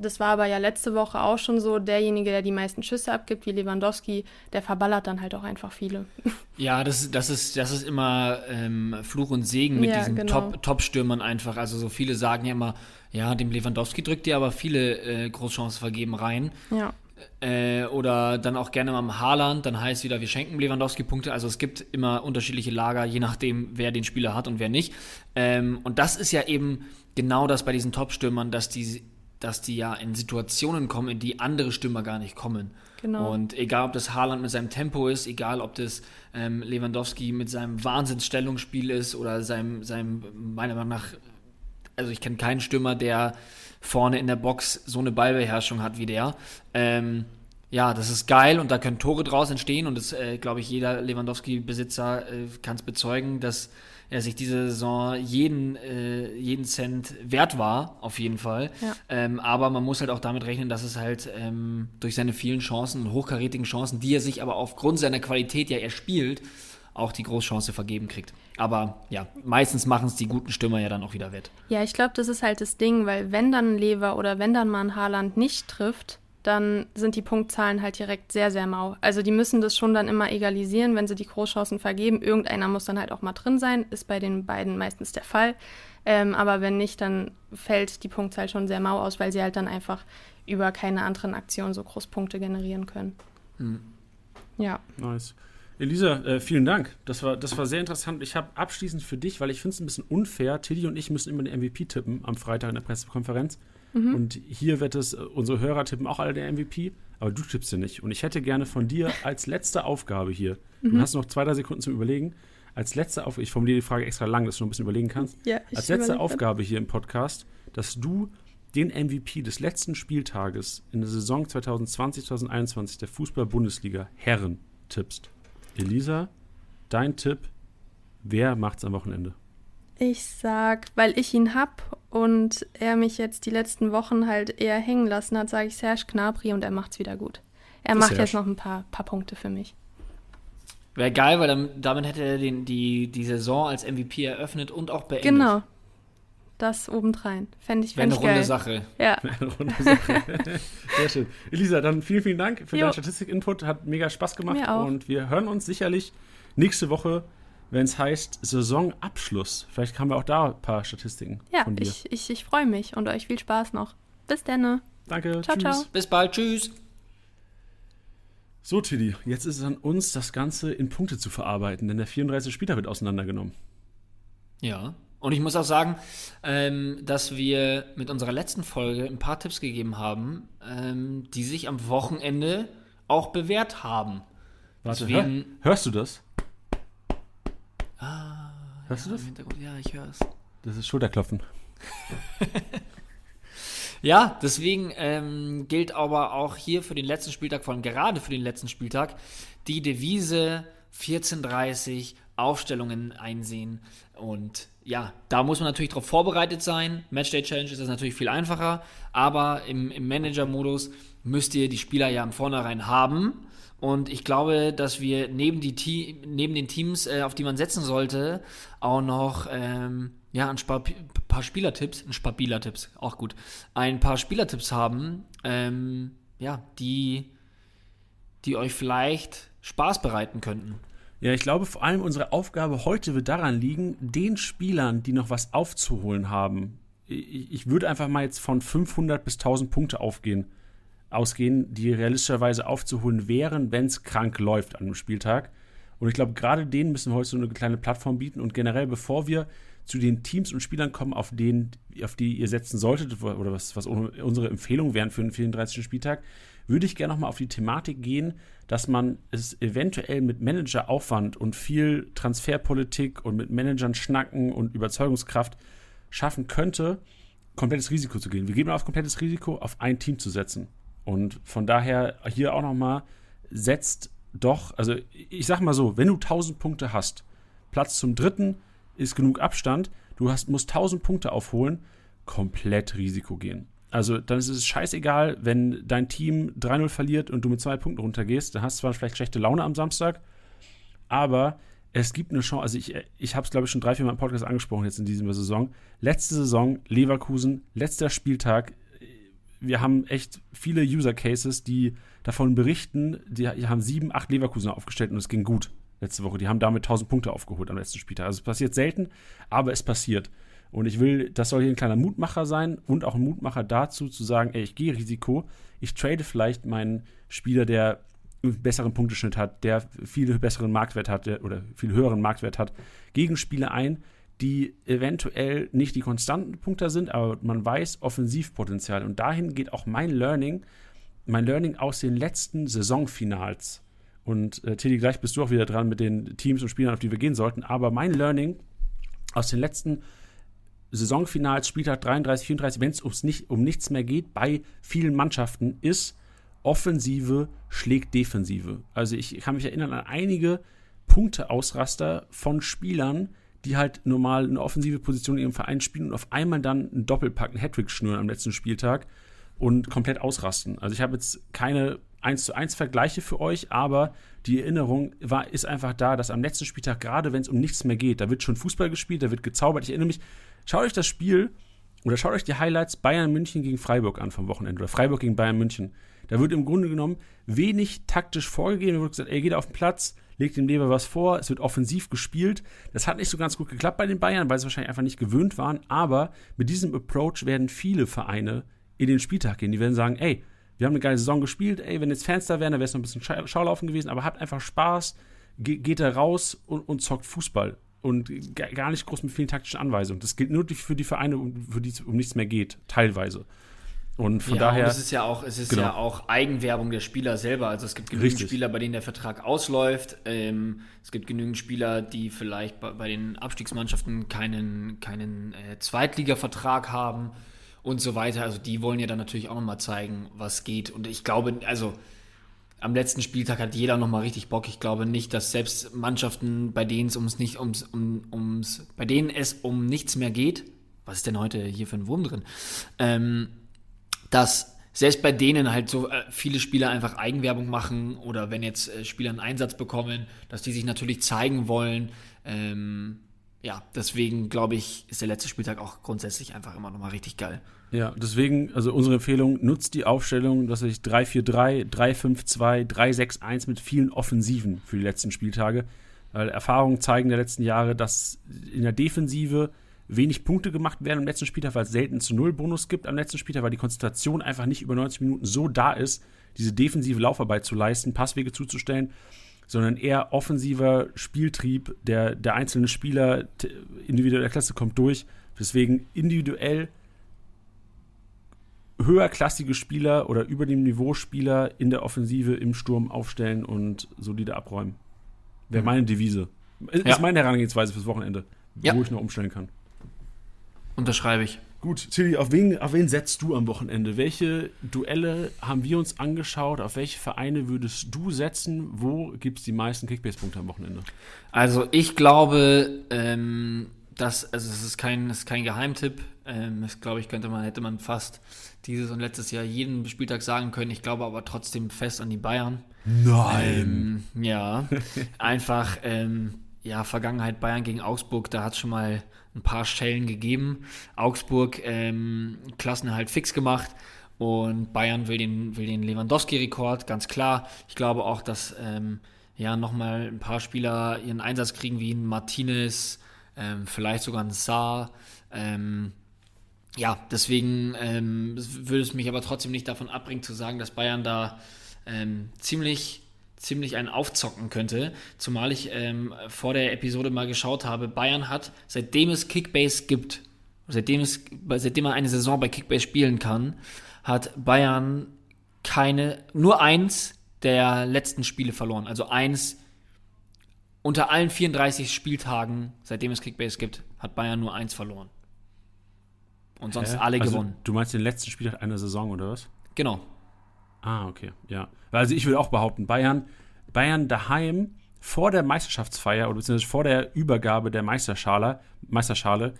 Das war aber ja letzte Woche auch schon so, derjenige, der die meisten Schüsse abgibt, wie Lewandowski, der verballert dann halt auch einfach viele. Ja, das, das, ist, das ist immer ähm, Fluch und Segen mit ja, diesen genau. Top-Stürmern Top einfach. Also so viele sagen ja immer, ja, dem Lewandowski drückt dir aber viele äh, Großchancen vergeben rein. Ja. Äh, oder dann auch gerne mal im Haaland, dann heißt wieder, wir schenken Lewandowski Punkte. Also es gibt immer unterschiedliche Lager, je nachdem, wer den Spieler hat und wer nicht. Ähm, und das ist ja eben genau das bei diesen Top-Stürmern, dass die, dass die ja in Situationen kommen, in die andere Stürmer gar nicht kommen. Genau. Und egal, ob das Haaland mit seinem Tempo ist, egal, ob das ähm, Lewandowski mit seinem Wahnsinnsstellungsspiel ist oder seinem, seinem, meiner Meinung nach, also ich kenne keinen Stürmer, der vorne in der Box so eine Ballbeherrschung hat wie der. Ähm, ja, das ist geil und da können Tore draus entstehen und das, äh, glaube ich, jeder Lewandowski-Besitzer äh, kann es bezeugen, dass er sich diese Saison jeden, äh, jeden Cent wert war, auf jeden Fall. Ja. Ähm, aber man muss halt auch damit rechnen, dass es halt ähm, durch seine vielen Chancen, hochkarätigen Chancen, die er sich aber aufgrund seiner Qualität ja erspielt, auch die Großchance vergeben kriegt. Aber ja, meistens machen es die guten Stürmer ja dann auch wieder wett. Ja, ich glaube, das ist halt das Ding, weil wenn dann Lever oder wenn dann mal ein Haaland nicht trifft, dann sind die Punktzahlen halt direkt sehr, sehr mau. Also die müssen das schon dann immer egalisieren, wenn sie die Großchancen vergeben. Irgendeiner muss dann halt auch mal drin sein, ist bei den beiden meistens der Fall. Ähm, aber wenn nicht, dann fällt die Punktzahl schon sehr mau aus, weil sie halt dann einfach über keine anderen Aktionen so groß Punkte generieren können. Hm. Ja. Nice. Elisa, äh, vielen Dank. Das war, das war sehr interessant. Ich habe abschließend für dich, weil ich finde es ein bisschen unfair, Tilly und ich müssen immer den MVP tippen am Freitag in der Pressekonferenz. Mhm. Und hier wird es, äh, unsere Hörer tippen auch alle der MVP, aber du tippst ja nicht. Und ich hätte gerne von dir als letzte Aufgabe hier, mhm. du hast noch zwei, drei Sekunden zum Überlegen, als letzte Aufgabe, ich formuliere die Frage extra lang, dass du noch ein bisschen überlegen kannst. Ja, als letzte Aufgabe hier im Podcast, dass du den MVP des letzten Spieltages in der Saison 2020-2021 der Fußball-Bundesliga Herren tippst. Elisa, dein Tipp, wer macht's am Wochenende? Ich sag, weil ich ihn hab und er mich jetzt die letzten Wochen halt eher hängen lassen hat, sage ich Serge Gnabry und er macht's wieder gut. Er macht Serge. jetzt noch ein paar, paar Punkte für mich. Wäre geil, weil dann, damit hätte er den, die, die Saison als MVP eröffnet und auch beendet. Genau. Das obendrein. Fände ich, fänd Wäre eine runde Sache. Ja. eine runde Sache. Sehr schön. Elisa, dann vielen, vielen Dank für jo. deinen Statistik-Input. Hat mega Spaß gemacht. Mir auch. Und wir hören uns sicherlich nächste Woche wenn es heißt Saisonabschluss. Vielleicht haben wir auch da ein paar Statistiken ja, von dir. ich, ich, ich freue mich und euch viel Spaß noch. Bis dann. Danke. Ciao, tschüss. ciao. Bis bald. Tschüss. So, Tilly, jetzt ist es an uns, das Ganze in Punkte zu verarbeiten, denn der 34 Spieler wird auseinandergenommen. Ja. Und ich muss auch sagen, ähm, dass wir mit unserer letzten Folge ein paar Tipps gegeben haben, ähm, die sich am Wochenende auch bewährt haben. Warte, Deswegen, hör, hörst du das? Ah, Hörst ja, du das? Ja, ich höre es. Das ist Schulterklopfen. ja, deswegen ähm, gilt aber auch hier für den letzten Spieltag, vor allem gerade für den letzten Spieltag, die Devise 14:30 Aufstellungen einsehen. Und ja, da muss man natürlich darauf vorbereitet sein. Matchday Challenge ist das natürlich viel einfacher, aber im, im Manager-Modus müsst ihr die Spieler ja im Vornherein haben. Und ich glaube, dass wir neben, die neben den Teams, äh, auf die man setzen sollte, auch noch ähm, ja, ein paar, paar Spielertipps, ein paar Spielertipps, auch gut, ein paar Spielertipps haben, ähm, ja, die, die euch vielleicht Spaß bereiten könnten. Ja, ich glaube, vor allem unsere Aufgabe heute wird daran liegen, den Spielern, die noch was aufzuholen haben. Ich, ich würde einfach mal jetzt von 500 bis 1000 Punkte aufgehen ausgehen, die realistischerweise aufzuholen wären, wenn es krank läuft an einem Spieltag. Und ich glaube, gerade denen müssen wir heute so eine kleine Plattform bieten. Und generell, bevor wir zu den Teams und Spielern kommen, auf, denen, auf die ihr setzen solltet, oder was, was unsere Empfehlungen wären für den 34. Spieltag, würde ich gerne nochmal auf die Thematik gehen, dass man es eventuell mit Manageraufwand und viel Transferpolitik und mit Managern schnacken und Überzeugungskraft schaffen könnte, komplettes Risiko zu gehen. Wir gehen mal auf komplettes Risiko, auf ein Team zu setzen. Und von daher hier auch nochmal, setzt doch, also ich sag mal so, wenn du 1000 Punkte hast, Platz zum dritten ist genug Abstand, du hast, musst 1000 Punkte aufholen, komplett Risiko gehen. Also dann ist es scheißegal, wenn dein Team 3-0 verliert und du mit zwei Punkten runtergehst, dann hast du zwar vielleicht schlechte Laune am Samstag, aber es gibt eine Chance, also ich, ich habe es glaube ich schon drei, vier Mal im Podcast angesprochen jetzt in dieser Saison. Letzte Saison, Leverkusen, letzter Spieltag, wir haben echt viele User Cases, die davon berichten, die, haben sieben, acht Leverkusen aufgestellt und es ging gut letzte Woche. Die haben damit 1000 Punkte aufgeholt am letzten Spieltag. Also es passiert selten, aber es passiert. Und ich will, das soll hier ein kleiner Mutmacher sein und auch ein Mutmacher dazu, zu sagen, ey, ich gehe Risiko, ich trade vielleicht meinen Spieler, der einen besseren Punkteschnitt hat, der viel besseren Marktwert hat der, oder viel höheren Marktwert hat, gegen Spieler ein, die eventuell nicht die konstanten Punkte sind, aber man weiß Offensivpotenzial. Und dahin geht auch mein Learning, mein Learning aus den letzten Saisonfinals. Und äh, Teddy, gleich bist du auch wieder dran mit den Teams und Spielern, auf die wir gehen sollten. Aber mein Learning aus den letzten Saisonfinals, Spieltag 33, 34, wenn es nicht, um nichts mehr geht, bei vielen Mannschaften, ist Offensive schlägt Defensive. Also ich kann mich erinnern an einige Punkteausraster von Spielern, die halt normal eine offensive Position in ihrem Verein spielen und auf einmal dann einen Doppelpack, einen Hattrick schnüren am letzten Spieltag und komplett ausrasten. Also ich habe jetzt keine 1 zu 1 Vergleiche für euch, aber die Erinnerung war, ist einfach da, dass am letzten Spieltag, gerade wenn es um nichts mehr geht, da wird schon Fußball gespielt, da wird gezaubert. Ich erinnere mich, schaut euch das Spiel oder schaut euch die Highlights Bayern München gegen Freiburg an vom Wochenende oder Freiburg gegen Bayern München. Da wird im Grunde genommen wenig taktisch vorgegeben. Da wird gesagt, er geht auf den Platz, legt dem Leber was vor, es wird offensiv gespielt. Das hat nicht so ganz gut geklappt bei den Bayern, weil sie wahrscheinlich einfach nicht gewöhnt waren. Aber mit diesem Approach werden viele Vereine in den Spieltag gehen. Die werden sagen, ey, wir haben eine geile Saison gespielt, ey, wenn jetzt Fans da wären, dann wäre es noch ein bisschen Schaulaufen gewesen, aber habt einfach Spaß, geht da raus und, und zockt Fußball. Und gar nicht groß mit vielen taktischen Anweisungen. Das gilt nur für die Vereine, für die es um nichts mehr geht, teilweise. Und von ja, daher. Und es ist ja auch, es ist genau. ja auch Eigenwerbung der Spieler selber. Also es gibt genügend Richtig. Spieler, bei denen der Vertrag ausläuft. Ähm, es gibt genügend Spieler, die vielleicht bei, bei den Abstiegsmannschaften keinen, keinen äh, Zweitliga-Vertrag haben und so weiter. Also die wollen ja dann natürlich auch nochmal zeigen, was geht. Und ich glaube, also am letzten Spieltag hat jeder nochmal richtig Bock. Ich glaube nicht, dass selbst Mannschaften, bei denen es ums nicht ums, um, ums, bei denen es um nichts mehr geht, was ist denn heute hier für ein Wurm drin? Ähm, dass selbst bei denen halt so äh, viele Spieler einfach Eigenwerbung machen oder wenn jetzt äh, Spieler einen Einsatz bekommen, dass die sich natürlich zeigen wollen. Ähm, ja, deswegen glaube ich, ist der letzte Spieltag auch grundsätzlich einfach immer nochmal richtig geil. Ja, deswegen, also unsere Empfehlung, nutzt die Aufstellung, dass ich 3-4-3, 3-5-2, 3-6-1 mit vielen Offensiven für die letzten Spieltage. Weil Erfahrungen zeigen der letzten Jahre, dass in der Defensive wenig Punkte gemacht werden am letzten Spieltag, weil es selten zu Null Bonus gibt am letzten Spieltag, weil die Konzentration einfach nicht über 90 Minuten so da ist, diese defensive Laufarbeit zu leisten, Passwege zuzustellen, sondern eher offensiver Spieltrieb der, der einzelnen Spieler, individueller Klasse kommt durch. Deswegen individuell höherklassige Spieler oder über dem Niveau Spieler in der Offensive im Sturm aufstellen und solide abräumen. Wäre mhm. meine Devise. Ist ja. meine Herangehensweise fürs Wochenende, ja. wo ich noch umstellen kann. Unterschreibe ich. Gut, Tilly, auf wen, auf wen setzt du am Wochenende? Welche Duelle haben wir uns angeschaut? Auf welche Vereine würdest du setzen? Wo gibt es die meisten Kickbase-Punkte am Wochenende? Also ich glaube, ähm, dass, also es ist kein, es ist kein Geheimtipp. Ähm, das glaube ich, könnte man, hätte man fast dieses und letztes Jahr jeden Spieltag sagen können. Ich glaube aber trotzdem fest an die Bayern. Nein. Ähm, ja, einfach, ähm, ja, Vergangenheit Bayern gegen Augsburg, da hat es schon mal ein paar Schellen gegeben. Augsburg ähm, Klassenerhalt fix gemacht und Bayern will den, will den Lewandowski-Rekord, ganz klar. Ich glaube auch, dass ähm, ja nochmal ein paar Spieler ihren Einsatz kriegen, wie ein Martinez, ähm, vielleicht sogar ein Saar. Ähm, ja, deswegen ähm, würde es mich aber trotzdem nicht davon abbringen zu sagen, dass Bayern da ähm, ziemlich ziemlich einen aufzocken könnte. Zumal ich ähm, vor der Episode mal geschaut habe, Bayern hat, seitdem es Kickbase gibt, seitdem, es, seitdem man eine Saison bei Kickbase spielen kann, hat Bayern keine, nur eins der letzten Spiele verloren. Also eins unter allen 34 Spieltagen, seitdem es Kickbase gibt, hat Bayern nur eins verloren. Und sonst Hä? alle also, gewonnen. Du meinst den letzten Spieltag einer Saison, oder was? Genau. Ah, okay, ja. Also ich würde auch behaupten, Bayern, Bayern daheim vor der Meisterschaftsfeier oder beziehungsweise vor der Übergabe der Meisterschale, Meisterschale,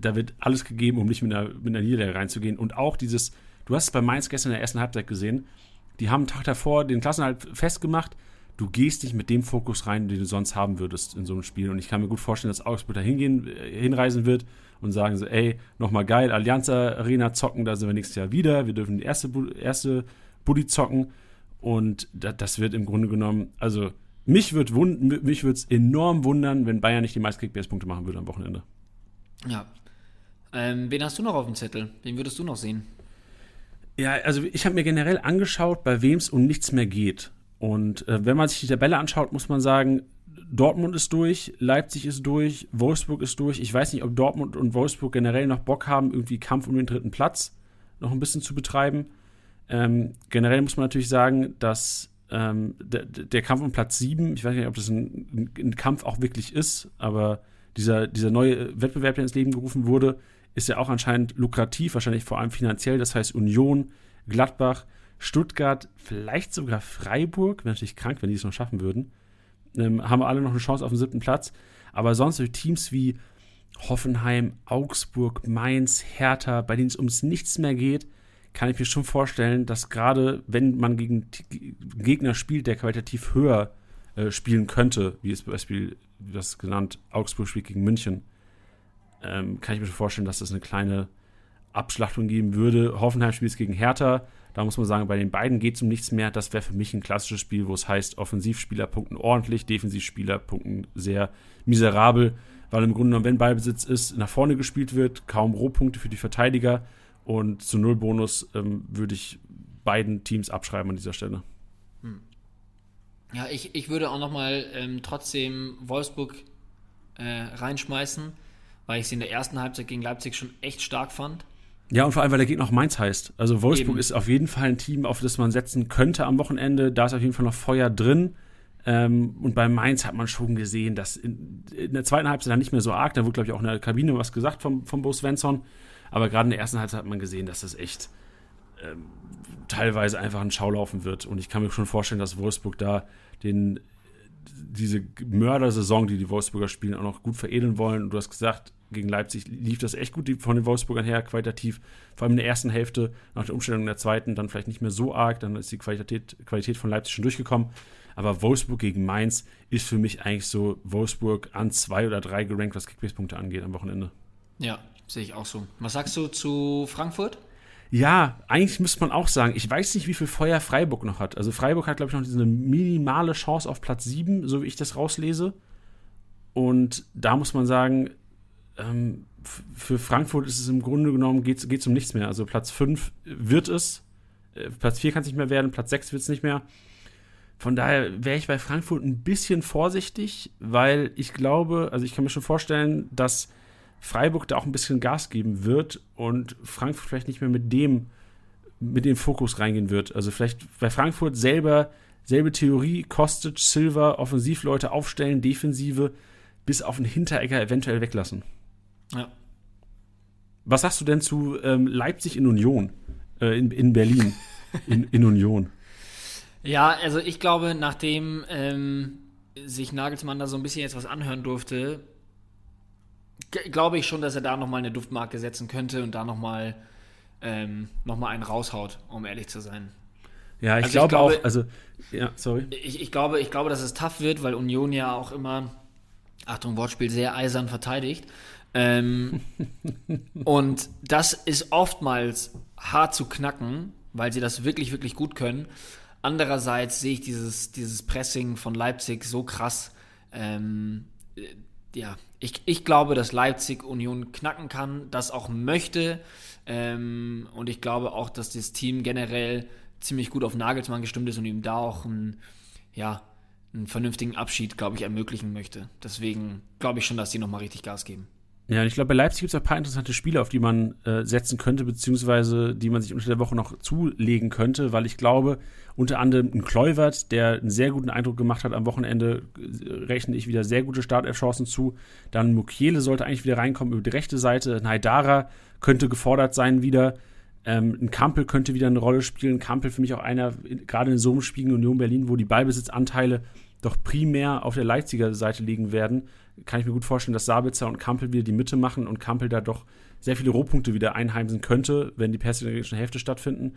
da wird alles gegeben, um nicht mit einer, mit einer Niederlage reinzugehen. Und auch dieses, du hast es bei Mainz gestern in der ersten Halbzeit gesehen, die haben einen Tag davor den Klassenhalt festgemacht, du gehst nicht mit dem Fokus rein, den du sonst haben würdest in so einem Spiel. Und ich kann mir gut vorstellen, dass Augsburg da hingehen, äh, hinreisen wird und sagen so, ey, nochmal geil, Allianz Arena zocken, da sind wir nächstes Jahr wieder, wir dürfen die erste, erste Buddy zocken. Und das wird im Grunde genommen, also mich würde mich es enorm wundern, wenn Bayern nicht die meisten Kickbase-Punkte machen würde am Wochenende. Ja. Ähm, wen hast du noch auf dem Zettel? Wen würdest du noch sehen? Ja, also ich habe mir generell angeschaut, bei wem es um nichts mehr geht. Und äh, wenn man sich die Tabelle anschaut, muss man sagen, Dortmund ist durch, Leipzig ist durch, Wolfsburg ist durch. Ich weiß nicht, ob Dortmund und Wolfsburg generell noch Bock haben, irgendwie Kampf um den dritten Platz noch ein bisschen zu betreiben. Ähm, generell muss man natürlich sagen, dass ähm, der, der, Kampf um Platz 7, ich weiß nicht, ob das ein, ein, Kampf auch wirklich ist, aber dieser, dieser neue Wettbewerb, der ins Leben gerufen wurde, ist ja auch anscheinend lukrativ, wahrscheinlich vor allem finanziell. Das heißt, Union, Gladbach, Stuttgart, vielleicht sogar Freiburg, wäre natürlich krank, wenn die es noch schaffen würden, ähm, haben alle noch eine Chance auf den siebten Platz. Aber sonst durch Teams wie Hoffenheim, Augsburg, Mainz, Hertha, bei denen es ums nichts mehr geht, kann ich mir schon vorstellen, dass gerade wenn man gegen Gegner spielt, der qualitativ höher äh, spielen könnte, wie es zum Beispiel, das genannt, Augsburg spielt gegen München, ähm, kann ich mir schon vorstellen, dass es das eine kleine Abschlachtung geben würde. Hoffenheim spielt es gegen Hertha. Da muss man sagen, bei den beiden geht es um nichts mehr. Das wäre für mich ein klassisches Spiel, wo es heißt, Offensivspieler punkten ordentlich, Defensivspieler punkten sehr miserabel weil im Grunde genommen, wenn Ballbesitz ist, nach vorne gespielt wird, kaum Rohpunkte für die Verteidiger und zu Null Bonus ähm, würde ich beiden Teams abschreiben an dieser Stelle. Hm. Ja, ich, ich würde auch nochmal ähm, trotzdem Wolfsburg äh, reinschmeißen, weil ich sie in der ersten Halbzeit gegen Leipzig schon echt stark fand. Ja, und vor allem, weil der Gegner auch Mainz heißt. Also Wolfsburg Eben. ist auf jeden Fall ein Team, auf das man setzen könnte am Wochenende. Da ist auf jeden Fall noch Feuer drin. Ähm, und bei Mainz hat man schon gesehen, dass in, in der zweiten Halbzeit dann nicht mehr so arg, da wurde, glaube ich, auch in der Kabine was gesagt vom, vom Bo Svensson. Aber gerade in der ersten Halbzeit hat man gesehen, dass das echt ähm, teilweise einfach ein Schaulaufen wird. Und ich kann mir schon vorstellen, dass Wolfsburg da den, diese Mördersaison, die die Wolfsburger spielen, auch noch gut veredeln wollen. Und du hast gesagt, gegen Leipzig lief das echt gut von den Wolfsburgern her, qualitativ. Vor allem in der ersten Hälfte, nach der Umstellung in der zweiten, dann vielleicht nicht mehr so arg. Dann ist die Qualität, Qualität von Leipzig schon durchgekommen. Aber Wolfsburg gegen Mainz ist für mich eigentlich so Wolfsburg an zwei oder drei gerankt, was Kickbase-Punkte angeht am Wochenende. Ja, sehe ich auch so. Was sagst du zu Frankfurt? Ja, eigentlich müsste man auch sagen, ich weiß nicht, wie viel Feuer Freiburg noch hat. Also Freiburg hat, glaube ich, noch diese minimale Chance auf Platz 7, so wie ich das rauslese. Und da muss man sagen, ähm, für Frankfurt ist es im Grunde genommen, geht es um nichts mehr. Also Platz 5 wird es, äh, Platz 4 kann es nicht mehr werden, Platz 6 wird es nicht mehr. Von daher wäre ich bei Frankfurt ein bisschen vorsichtig, weil ich glaube, also ich kann mir schon vorstellen, dass Freiburg da auch ein bisschen Gas geben wird und Frankfurt vielleicht nicht mehr mit dem, mit dem Fokus reingehen wird. Also vielleicht bei Frankfurt selber selbe Theorie, Kostic, Silver, Offensivleute aufstellen, Defensive, bis auf den Hinteregger eventuell weglassen. Ja. Was sagst du denn zu ähm, Leipzig in Union? Äh, in, in Berlin. in, in Union. Ja, also ich glaube, nachdem ähm, sich Nagelsmann da so ein bisschen jetzt was anhören durfte, glaube ich schon, dass er da nochmal eine Duftmarke setzen könnte und da nochmal ähm, noch einen raushaut, um ehrlich zu sein. Ja, ich, also glaube, ich glaube auch, also, ja, sorry. Ich, ich, glaube, ich glaube, dass es tough wird, weil Union ja auch immer, Achtung, Wortspiel, sehr eisern verteidigt. Ähm, und das ist oftmals hart zu knacken, weil sie das wirklich, wirklich gut können. Andererseits sehe ich dieses, dieses Pressing von Leipzig so krass. Ähm, äh, ja, ich, ich glaube, dass Leipzig Union knacken kann, das auch möchte. Ähm, und ich glaube auch, dass das Team generell ziemlich gut auf Nagelsmann gestimmt ist und ihm da auch einen, ja, einen vernünftigen Abschied, glaube ich, ermöglichen möchte. Deswegen glaube ich schon, dass die nochmal richtig Gas geben. Ja, ich glaube, bei Leipzig gibt es auch ein paar interessante Spiele, auf die man äh, setzen könnte, beziehungsweise die man sich unter der Woche noch zulegen könnte, weil ich glaube, unter anderem ein Kluivert, der einen sehr guten Eindruck gemacht hat am Wochenende, äh, rechne ich wieder sehr gute Startelf-Chancen zu. Dann Mukiele sollte eigentlich wieder reinkommen über die rechte Seite. Naidara könnte gefordert sein wieder. Ähm, ein Kampel könnte wieder eine Rolle spielen. Kampel für mich auch einer, gerade in so einem Spiel Union Berlin, wo die Ballbesitzanteile doch primär auf der Leipziger Seite liegen werden, kann ich mir gut vorstellen, dass Sabitzer und Kampel wieder die Mitte machen und Kampel da doch sehr viele Rohpunkte wieder einheimsen könnte, wenn die Pässe in der gegnerischen Hälfte stattfinden.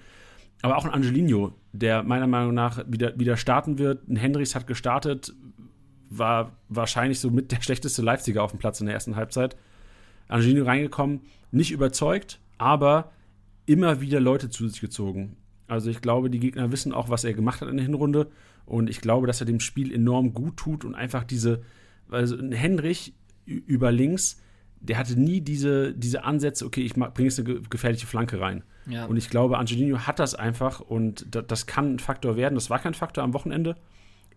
Aber auch ein Angelino, der meiner Meinung nach wieder, wieder starten wird. Ein Hendricks hat gestartet, war wahrscheinlich so mit der schlechteste Leipziger auf dem Platz in der ersten Halbzeit. Angelino reingekommen, nicht überzeugt, aber immer wieder Leute zu sich gezogen. Also ich glaube, die Gegner wissen auch, was er gemacht hat in der Hinrunde. Und ich glaube, dass er dem Spiel enorm gut tut und einfach diese, also ein Henrich über links der hatte nie diese, diese Ansätze, okay, ich bringe jetzt eine gefährliche Flanke rein. Ja. Und ich glaube, Angelino hat das einfach und das, das kann ein Faktor werden. Das war kein Faktor am Wochenende.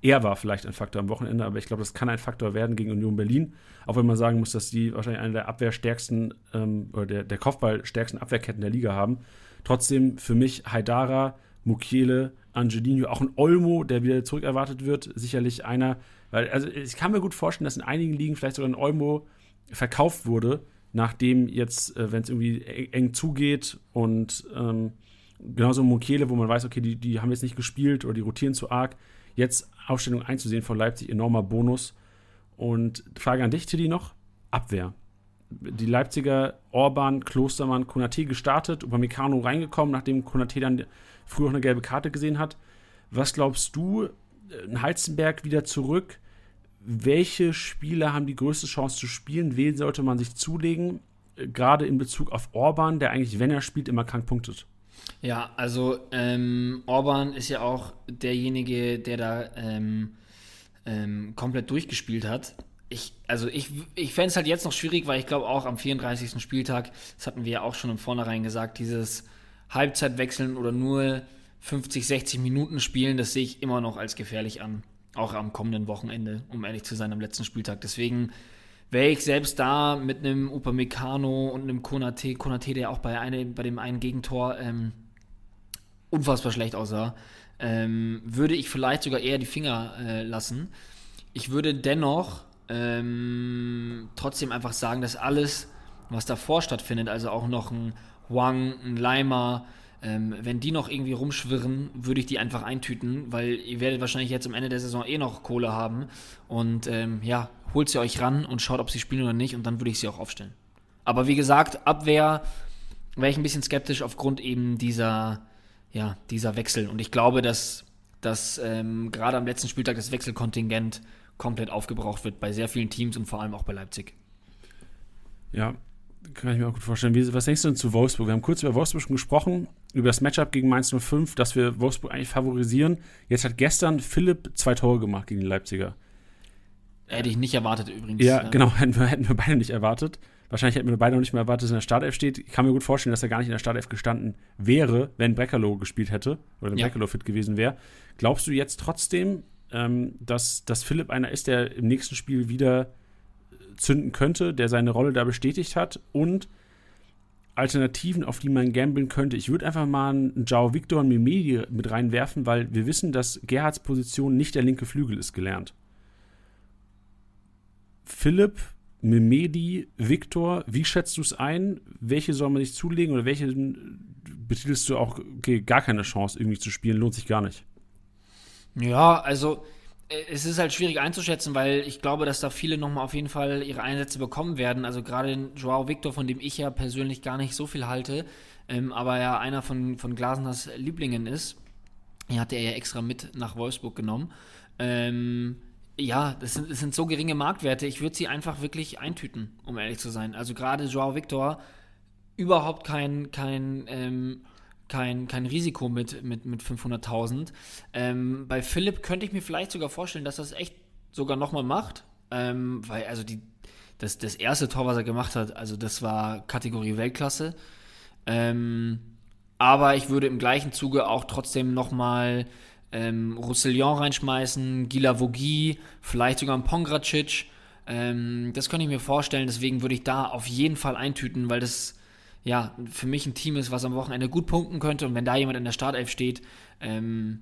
Er war vielleicht ein Faktor am Wochenende, aber ich glaube, das kann ein Faktor werden gegen Union Berlin. Auch wenn man sagen muss, dass die wahrscheinlich eine der abwehrstärksten ähm, oder der, der Kopfballstärksten Abwehrketten der Liga haben. Trotzdem für mich Haidara, Mukiele, Angelino, auch ein Olmo, der wieder zurückerwartet wird, sicherlich einer, weil, also ich kann mir gut vorstellen, dass in einigen Ligen vielleicht sogar ein Olmo verkauft wurde, nachdem jetzt, äh, wenn es irgendwie eng zugeht und ähm, genauso Mukiele, wo man weiß, okay, die, die haben jetzt nicht gespielt oder die rotieren zu arg, jetzt Aufstellung einzusehen von Leipzig, enormer Bonus. Und Frage an dich, Tilly, noch: Abwehr. Die Leipziger Orban, Klostermann, Konate gestartet, Upamecano reingekommen, nachdem Konate dann früher auch eine gelbe Karte gesehen hat. Was glaubst du? Ein Heizenberg wieder zurück. Welche Spieler haben die größte Chance zu spielen? Wen sollte man sich zulegen? Gerade in Bezug auf Orban, der eigentlich, wenn er spielt, immer krank punktet. Ja, also ähm, Orban ist ja auch derjenige, der da ähm, ähm, komplett durchgespielt hat. Ich, also ich, ich fände es halt jetzt noch schwierig, weil ich glaube auch am 34. Spieltag, das hatten wir ja auch schon im Vornherein gesagt, dieses Halbzeitwechseln oder nur 50, 60 Minuten spielen, das sehe ich immer noch als gefährlich an. Auch am kommenden Wochenende, um ehrlich zu sein, am letzten Spieltag. Deswegen wäre ich selbst da mit einem Upamecano und einem Konate, Konate, der auch bei, eine, bei dem einen Gegentor ähm, unfassbar schlecht aussah, ähm, würde ich vielleicht sogar eher die Finger äh, lassen. Ich würde dennoch ähm, trotzdem einfach sagen, dass alles, was davor stattfindet, also auch noch ein Wang, ein Leimer, ähm, wenn die noch irgendwie rumschwirren, würde ich die einfach eintüten, weil ihr werdet wahrscheinlich jetzt am Ende der Saison eh noch Kohle haben. Und ähm, ja, holt sie euch ran und schaut, ob sie spielen oder nicht und dann würde ich sie auch aufstellen. Aber wie gesagt, Abwehr wäre ich ein bisschen skeptisch aufgrund eben dieser, ja, dieser Wechsel. Und ich glaube, dass, dass ähm, gerade am letzten Spieltag das Wechselkontingent komplett aufgebraucht wird bei sehr vielen Teams und vor allem auch bei Leipzig. Ja, kann ich mir auch gut vorstellen. Wie, was denkst du denn zu Wolfsburg? Wir haben kurz über Wolfsburg schon gesprochen, über das Matchup gegen Mainz 05, dass wir Wolfsburg eigentlich favorisieren. Jetzt hat gestern Philipp zwei Tore gemacht gegen die Leipziger. Hätte ich nicht erwartet übrigens. Ja, genau, hätten wir, hätten wir beide nicht erwartet. Wahrscheinlich hätten wir beide noch nicht mehr erwartet, dass er in der Startelf steht. Ich kann mir gut vorstellen, dass er gar nicht in der Startelf gestanden wäre, wenn Breckerloh gespielt hätte oder wenn ja. Breckerloh fit gewesen wäre. Glaubst du jetzt trotzdem, ähm, dass, dass Philipp einer ist, der im nächsten Spiel wieder zünden könnte, der seine Rolle da bestätigt hat und Alternativen, auf die man gambeln könnte. Ich würde einfach mal einen Jao Victor und Mimedi mit reinwerfen, weil wir wissen, dass Gerhards Position nicht der linke Flügel ist gelernt. Philipp, Mimedi, Victor, wie schätzt du es ein? Welche soll man sich zulegen oder welche betitelst du auch, okay, gar keine Chance irgendwie zu spielen, lohnt sich gar nicht? Ja, also äh, es ist halt schwierig einzuschätzen, weil ich glaube, dass da viele nochmal auf jeden Fall ihre Einsätze bekommen werden. Also gerade Joao Victor, von dem ich ja persönlich gar nicht so viel halte, ähm, aber ja einer von, von Glasners Lieblingen ist. Die hatte er ja extra mit nach Wolfsburg genommen. Ähm, ja, das sind, das sind so geringe Marktwerte. Ich würde sie einfach wirklich eintüten, um ehrlich zu sein. Also gerade Joao Victor, überhaupt kein, kein ähm, kein, kein Risiko mit, mit, mit 500.000. Ähm, bei Philipp könnte ich mir vielleicht sogar vorstellen, dass das echt sogar nochmal macht, ähm, weil also die, das, das erste Tor, was er gemacht hat, also das war Kategorie Weltklasse. Ähm, aber ich würde im gleichen Zuge auch trotzdem nochmal ähm, Roussillon reinschmeißen, Gila Vogi, vielleicht sogar ein Pongracic. Ähm, das könnte ich mir vorstellen, deswegen würde ich da auf jeden Fall eintüten, weil das ja, für mich ein Team ist, was am Wochenende gut punkten könnte. Und wenn da jemand in der Startelf steht, ähm,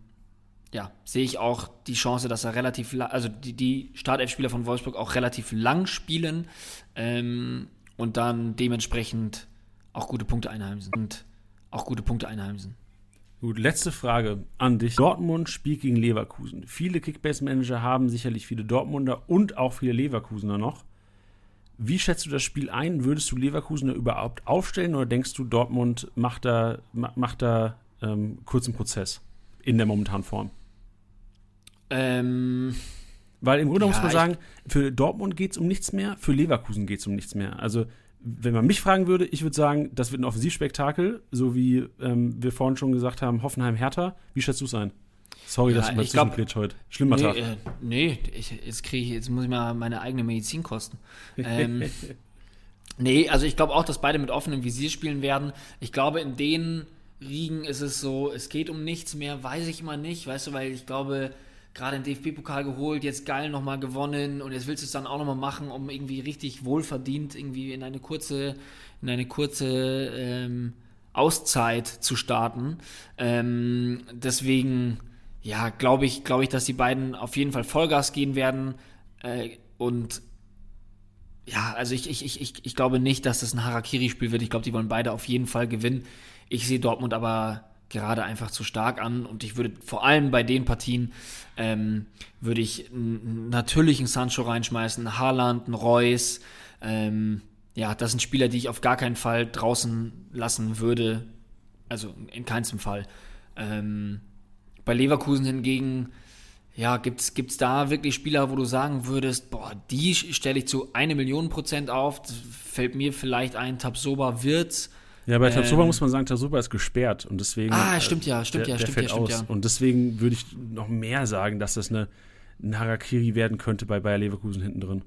ja, sehe ich auch die Chance, dass er relativ, also die, die Startelf-Spieler von Wolfsburg auch relativ lang spielen ähm, und dann dementsprechend auch gute Punkte einheimsen. Und auch gute Punkte einheimsen. Gut, letzte Frage an dich. Dortmund spielt gegen Leverkusen. Viele Kickbase-Manager haben sicherlich viele Dortmunder und auch viele Leverkusener noch. Wie schätzt du das Spiel ein? Würdest du Leverkusen überhaupt aufstellen oder denkst du, Dortmund macht da, macht da ähm, kurzen Prozess in der momentanen Form? Ähm, Weil im Grunde ja, muss man sagen, für Dortmund geht es um nichts mehr, für Leverkusen geht es um nichts mehr. Also, wenn man mich fragen würde, ich würde sagen, das wird ein Offensivspektakel, so wie ähm, wir vorhin schon gesagt haben, Hoffenheim-Hertha. Wie schätzt du es ein? Sorry, ja, dass ich mal zwischengrätsch heute. Schlimmer nee, Tag. Äh, nee, ich, jetzt kriege ich, jetzt muss ich mal meine eigene Medizin kosten. Ähm, Nee, also ich glaube auch, dass beide mit offenem Visier spielen werden. Ich glaube, in den Riegen ist es so, es geht um nichts mehr, weiß ich immer nicht, weißt du, weil ich glaube, gerade den DFB-Pokal geholt, jetzt geil nochmal gewonnen und jetzt willst du es dann auch nochmal machen, um irgendwie richtig wohlverdient irgendwie in eine kurze, in eine kurze ähm, Auszeit zu starten. Ähm, deswegen, ja, glaube ich, glaube ich, dass die beiden auf jeden Fall Vollgas gehen werden äh, und ja, also ich, ich, ich, ich glaube nicht, dass das ein Harakiri-Spiel wird. Ich glaube, die wollen beide auf jeden Fall gewinnen. Ich sehe Dortmund aber gerade einfach zu stark an und ich würde vor allem bei den Partien ähm, würde ich natürlich einen Sancho reinschmeißen, einen Haaland, einen Reus. Ähm, ja, das sind Spieler, die ich auf gar keinen Fall draußen lassen würde. Also in keinem Fall. Ähm, bei Leverkusen hingegen, ja, gibt es da wirklich Spieler, wo du sagen würdest, boah, die stelle ich zu eine Million Prozent auf. Das fällt mir vielleicht ein, Tabsoba Wirtz ja, bei Tabsoba ähm, muss man sagen, Tabsoba ist gesperrt und deswegen. Ah, stimmt ja, stimmt der, ja, stimmt der ja, stimmt aus. ja. Und deswegen würde ich noch mehr sagen, dass das eine, eine Harakiri werden könnte bei Bayer Leverkusen hinten drin.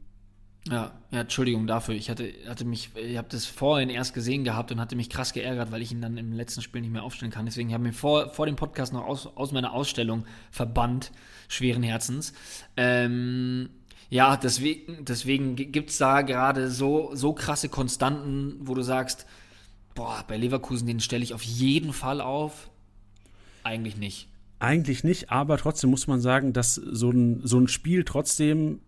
Ja, ja, Entschuldigung dafür. Ich hatte, hatte mich, ich habe das vorhin erst gesehen gehabt und hatte mich krass geärgert, weil ich ihn dann im letzten Spiel nicht mehr aufstellen kann. Deswegen habe ich mich vor, vor dem Podcast noch aus, aus meiner Ausstellung verbannt, schweren Herzens. Ähm, ja, deswegen, deswegen gibt es da gerade so, so krasse Konstanten, wo du sagst, boah, bei Leverkusen, den stelle ich auf jeden Fall auf. Eigentlich nicht. Eigentlich nicht, aber trotzdem muss man sagen, dass so ein, so ein Spiel trotzdem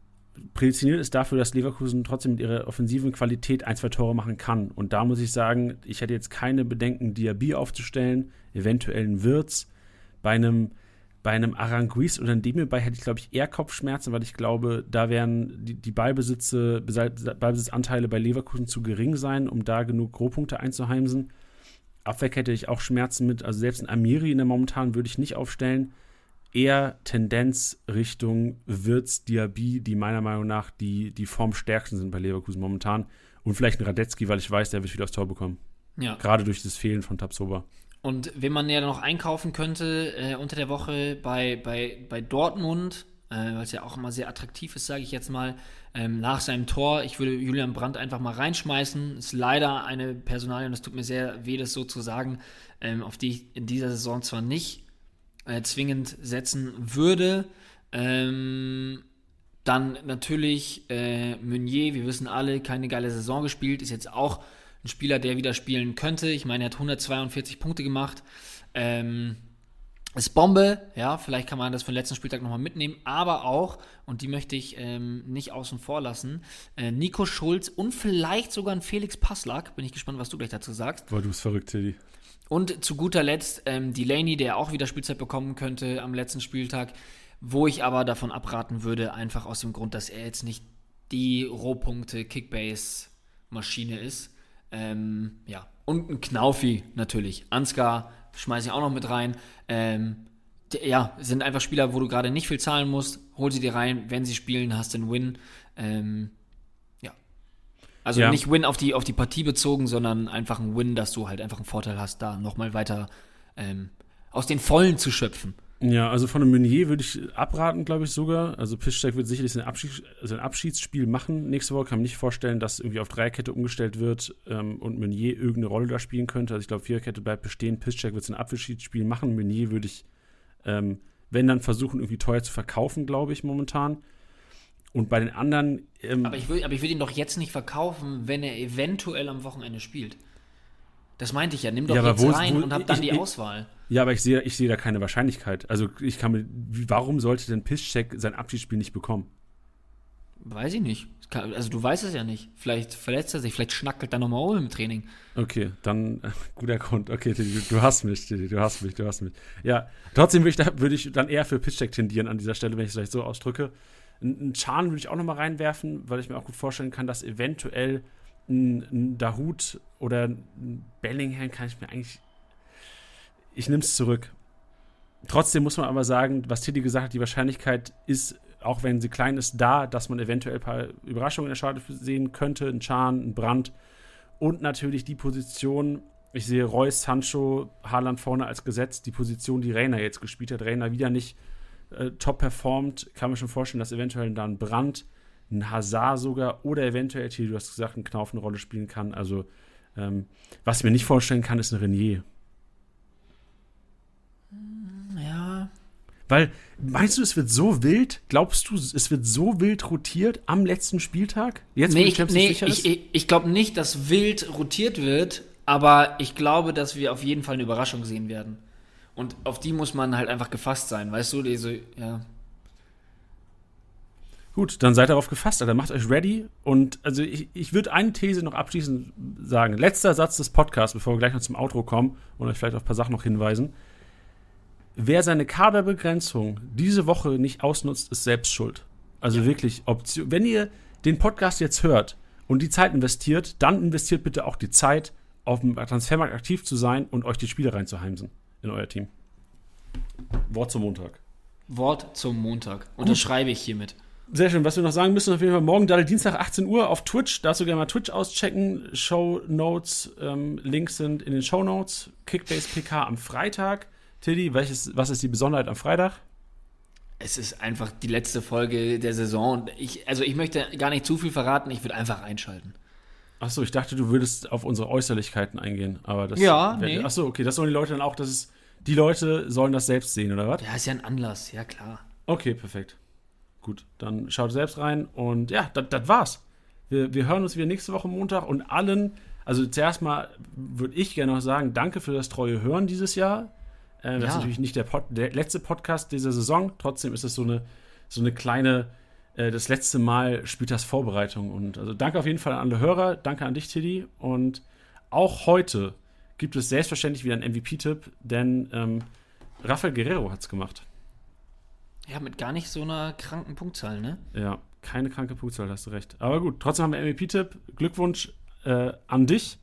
prädestiniert ist dafür, dass Leverkusen trotzdem mit ihrer offensiven Qualität ein, zwei Tore machen kann. Und da muss ich sagen, ich hätte jetzt keine Bedenken, Diaby aufzustellen, eventuell einen Wirtz. Bei einem bei einem Aranguiz oder einem Demirbay hätte ich, glaube ich, eher Kopfschmerzen, weil ich glaube, da wären die, die Ballbesitze, Ballbesitzanteile bei Leverkusen zu gering sein, um da genug Rohpunkte einzuheimsen. Abwehrkette hätte ich auch Schmerzen mit, also selbst ein Amiri in der momentan würde ich nicht aufstellen. Eher Tendenz Richtung Wirtz, Diaby, die meiner Meinung nach die, die formstärksten sind bei Leverkusen momentan. Und vielleicht ein Radetzky, weil ich weiß, der wird wieder aufs Tor bekommen. Ja. Gerade durch das Fehlen von Tabsoba. Und wenn man ja noch einkaufen könnte äh, unter der Woche bei, bei, bei Dortmund, äh, weil es ja auch immer sehr attraktiv ist, sage ich jetzt mal, ähm, nach seinem Tor, ich würde Julian Brandt einfach mal reinschmeißen. Ist leider eine Personalie, und es tut mir sehr weh, das so zu sagen, ähm, auf die ich in dieser Saison zwar nicht äh, zwingend setzen würde. Ähm, dann natürlich äh, Meunier, wir wissen alle, keine geile Saison gespielt, ist jetzt auch ein Spieler, der wieder spielen könnte. Ich meine, er hat 142 Punkte gemacht. Ähm, ist Bombe, ja, vielleicht kann man das von letzten Spieltag nochmal mitnehmen, aber auch, und die möchte ich ähm, nicht außen vor lassen, äh, Nico Schulz und vielleicht sogar ein Felix Passlack. Bin ich gespannt, was du gleich dazu sagst. Boah, du bist verrückt, Teddy. Und zu guter Letzt ähm, Delaney, der auch wieder Spielzeit bekommen könnte am letzten Spieltag, wo ich aber davon abraten würde, einfach aus dem Grund, dass er jetzt nicht die Rohpunkte Kickbase-Maschine ist. Ähm, ja, und ein Knaufi natürlich. Ansgar schmeiße ich auch noch mit rein. Ähm, ja, sind einfach Spieler, wo du gerade nicht viel zahlen musst. Hol sie dir rein. Wenn sie spielen, hast du einen Win. Ähm. Also ja. nicht Win auf die, auf die Partie bezogen, sondern einfach ein Win, dass du halt einfach einen Vorteil hast, da nochmal weiter ähm, aus den Vollen zu schöpfen. Ja, also von einem Meunier würde ich abraten, glaube ich sogar. Also Piszczek wird sicherlich sein, Abschied, sein Abschiedsspiel machen nächste Woche. Kann mir nicht vorstellen, dass irgendwie auf Dreierkette umgestellt wird ähm, und Meunier irgendeine Rolle da spielen könnte. Also ich glaube, Viererkette bleibt bestehen. Piszczek wird sein Abschiedsspiel machen. Meunier würde ich, ähm, wenn dann versuchen, irgendwie teuer zu verkaufen, glaube ich, momentan. Und bei den anderen. Ähm, aber ich ich will ihn doch jetzt nicht verkaufen, wenn er eventuell am Wochenende spielt. Das meinte ich ja. Nimm doch ja, jetzt wo, rein wo, und hab dann ich, die ich, Auswahl. Ja, aber ich sehe ich sehe da keine Wahrscheinlichkeit. Also ich kann mir, warum sollte denn Pisscheck sein Abschiedsspiel nicht bekommen? Weiß ich nicht. Also du weißt es ja nicht. Vielleicht verletzt er sich, vielleicht schnackelt er nochmal um im Training. Okay, dann äh, guter Grund. Okay, du, du hast mich, du hast mich, du hast mich. Ja, trotzdem würde ich, da, würd ich dann eher für Pisscheck tendieren an dieser Stelle, wenn ich es vielleicht so ausdrücke. Einen Chan würde ich auch nochmal reinwerfen, weil ich mir auch gut vorstellen kann, dass eventuell ein, ein Dahut oder ein Bellingham kann ich mir eigentlich ich nehme es zurück. Trotzdem muss man aber sagen, was Tilly gesagt hat, die Wahrscheinlichkeit ist, auch wenn sie klein ist, da, dass man eventuell ein paar Überraschungen in der Schale sehen könnte. Ein Chan, ein Brand und natürlich die Position. Ich sehe Reus, Sancho, Haaland vorne als Gesetz. Die Position, die Reiner jetzt gespielt hat. Reiner wieder nicht äh, top performt. Kann mir schon vorstellen, dass eventuell dann Brand ein Hazard sogar oder eventuell, du hast gesagt, ein Knauf eine Rolle spielen kann. Also, ähm, was ich mir nicht vorstellen kann, ist ein Renier. Ja. Weil, meinst du, es wird so wild? Glaubst du, es wird so wild rotiert am letzten Spieltag? Jetzt, nee, ich, nee, ich, ich, ich glaube nicht, dass wild rotiert wird, aber ich glaube, dass wir auf jeden Fall eine Überraschung sehen werden. Und auf die muss man halt einfach gefasst sein, weißt du? Die so, ja. Gut, dann seid darauf gefasst, Alter. Macht euch ready. Und also ich, ich würde eine These noch abschließend sagen. Letzter Satz des Podcasts, bevor wir gleich noch zum Outro kommen und euch vielleicht auf ein paar Sachen noch hinweisen. Wer seine Kaderbegrenzung diese Woche nicht ausnutzt, ist selbst schuld. Also ja. wirklich, Option. Wenn ihr den Podcast jetzt hört und die Zeit investiert, dann investiert bitte auch die Zeit, auf dem Transfermarkt aktiv zu sein und euch die Spiele reinzuheimsen in euer Team. Wort zum Montag. Wort zum Montag. Unterschreibe ich hiermit. Sehr schön. Was wir noch sagen müssen, auf jeden Fall morgen, da Dienstag 18 Uhr auf Twitch. Darfst du gerne mal Twitch auschecken. Show Notes, ähm, Links sind in den Show Notes. Kickbase PK am Freitag. Tilly, welches, was ist die Besonderheit am Freitag? Es ist einfach die letzte Folge der Saison. Ich, also ich möchte gar nicht zu viel verraten, ich würde einfach einschalten. Achso, ich dachte, du würdest auf unsere Äußerlichkeiten eingehen. Aber das ja, wär, nee. Achso, okay, das sollen die Leute dann auch, das ist, die Leute sollen das selbst sehen, oder was? Ja, ist ja ein Anlass, ja klar. Okay, perfekt. Gut, dann schaut selbst rein und ja, das war's. Wir, wir hören uns wieder nächste Woche Montag und allen, also zuerst mal würde ich gerne noch sagen, danke für das treue Hören dieses Jahr. Äh, das ja. ist natürlich nicht der, Pod, der, letzte Podcast dieser Saison. Trotzdem ist es so eine, so eine kleine, äh, das letzte Mal spielt das Vorbereitung. Und also danke auf jeden Fall an alle Hörer. Danke an dich, Tiddy. Und auch heute gibt es selbstverständlich wieder einen MVP-Tipp, denn ähm, Rafael Guerrero hat es gemacht. Ja, mit gar nicht so einer kranken Punktzahl, ne? Ja, keine kranke Punktzahl, hast du recht. Aber gut, trotzdem haben wir MVP-Tipp. Glückwunsch äh, an dich.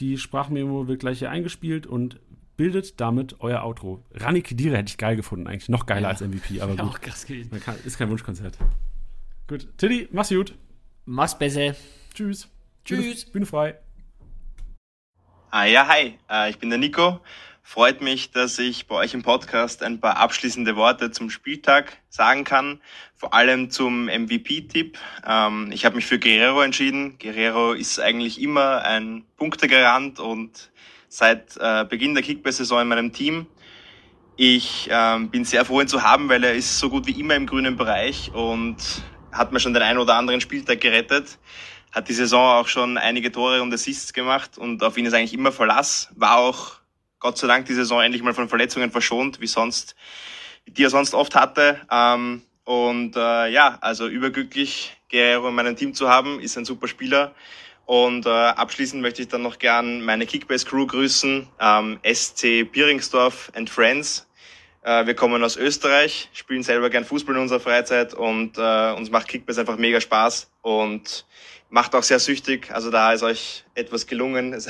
Die Sprachmemo wird gleich hier eingespielt und bildet damit euer Outro. Rani Kedira hätte ich geil gefunden, eigentlich. Noch geiler ja. als MVP, aber gut. Auch krass gewesen. Kann, ist kein Wunschkonzert. Gut. Tilly, mach's gut. Mach's besser. Tschüss. Tschüss. Bühne, Bühne frei. Ah ja, hi. Äh, ich bin der Nico. Freut mich, dass ich bei euch im Podcast ein paar abschließende Worte zum Spieltag sagen kann. Vor allem zum MVP-Tipp. Ähm, ich habe mich für Guerrero entschieden. Guerrero ist eigentlich immer ein Punktegarant und seit äh, Beginn der Kickbase-Saison in meinem Team. Ich ähm, bin sehr froh, ihn zu haben, weil er ist so gut wie immer im grünen Bereich und hat mir schon den einen oder anderen Spieltag gerettet. Hat die Saison auch schon einige Tore und Assists gemacht und auf ihn ist eigentlich immer Verlass. War auch Gott sei Dank die Saison endlich mal von Verletzungen verschont, wie sonst, die er sonst oft hatte. Ähm, und äh, ja, also überglücklich, Guerrero in meinem Team zu haben, ist ein super Spieler. Und äh, abschließend möchte ich dann noch gern meine Kickbase-Crew grüßen, ähm, SC Bieringsdorf and Friends. Äh, wir kommen aus Österreich, spielen selber gern Fußball in unserer Freizeit und äh, uns macht Kickbase einfach mega Spaß und macht auch sehr süchtig. Also da ist euch etwas gelungen.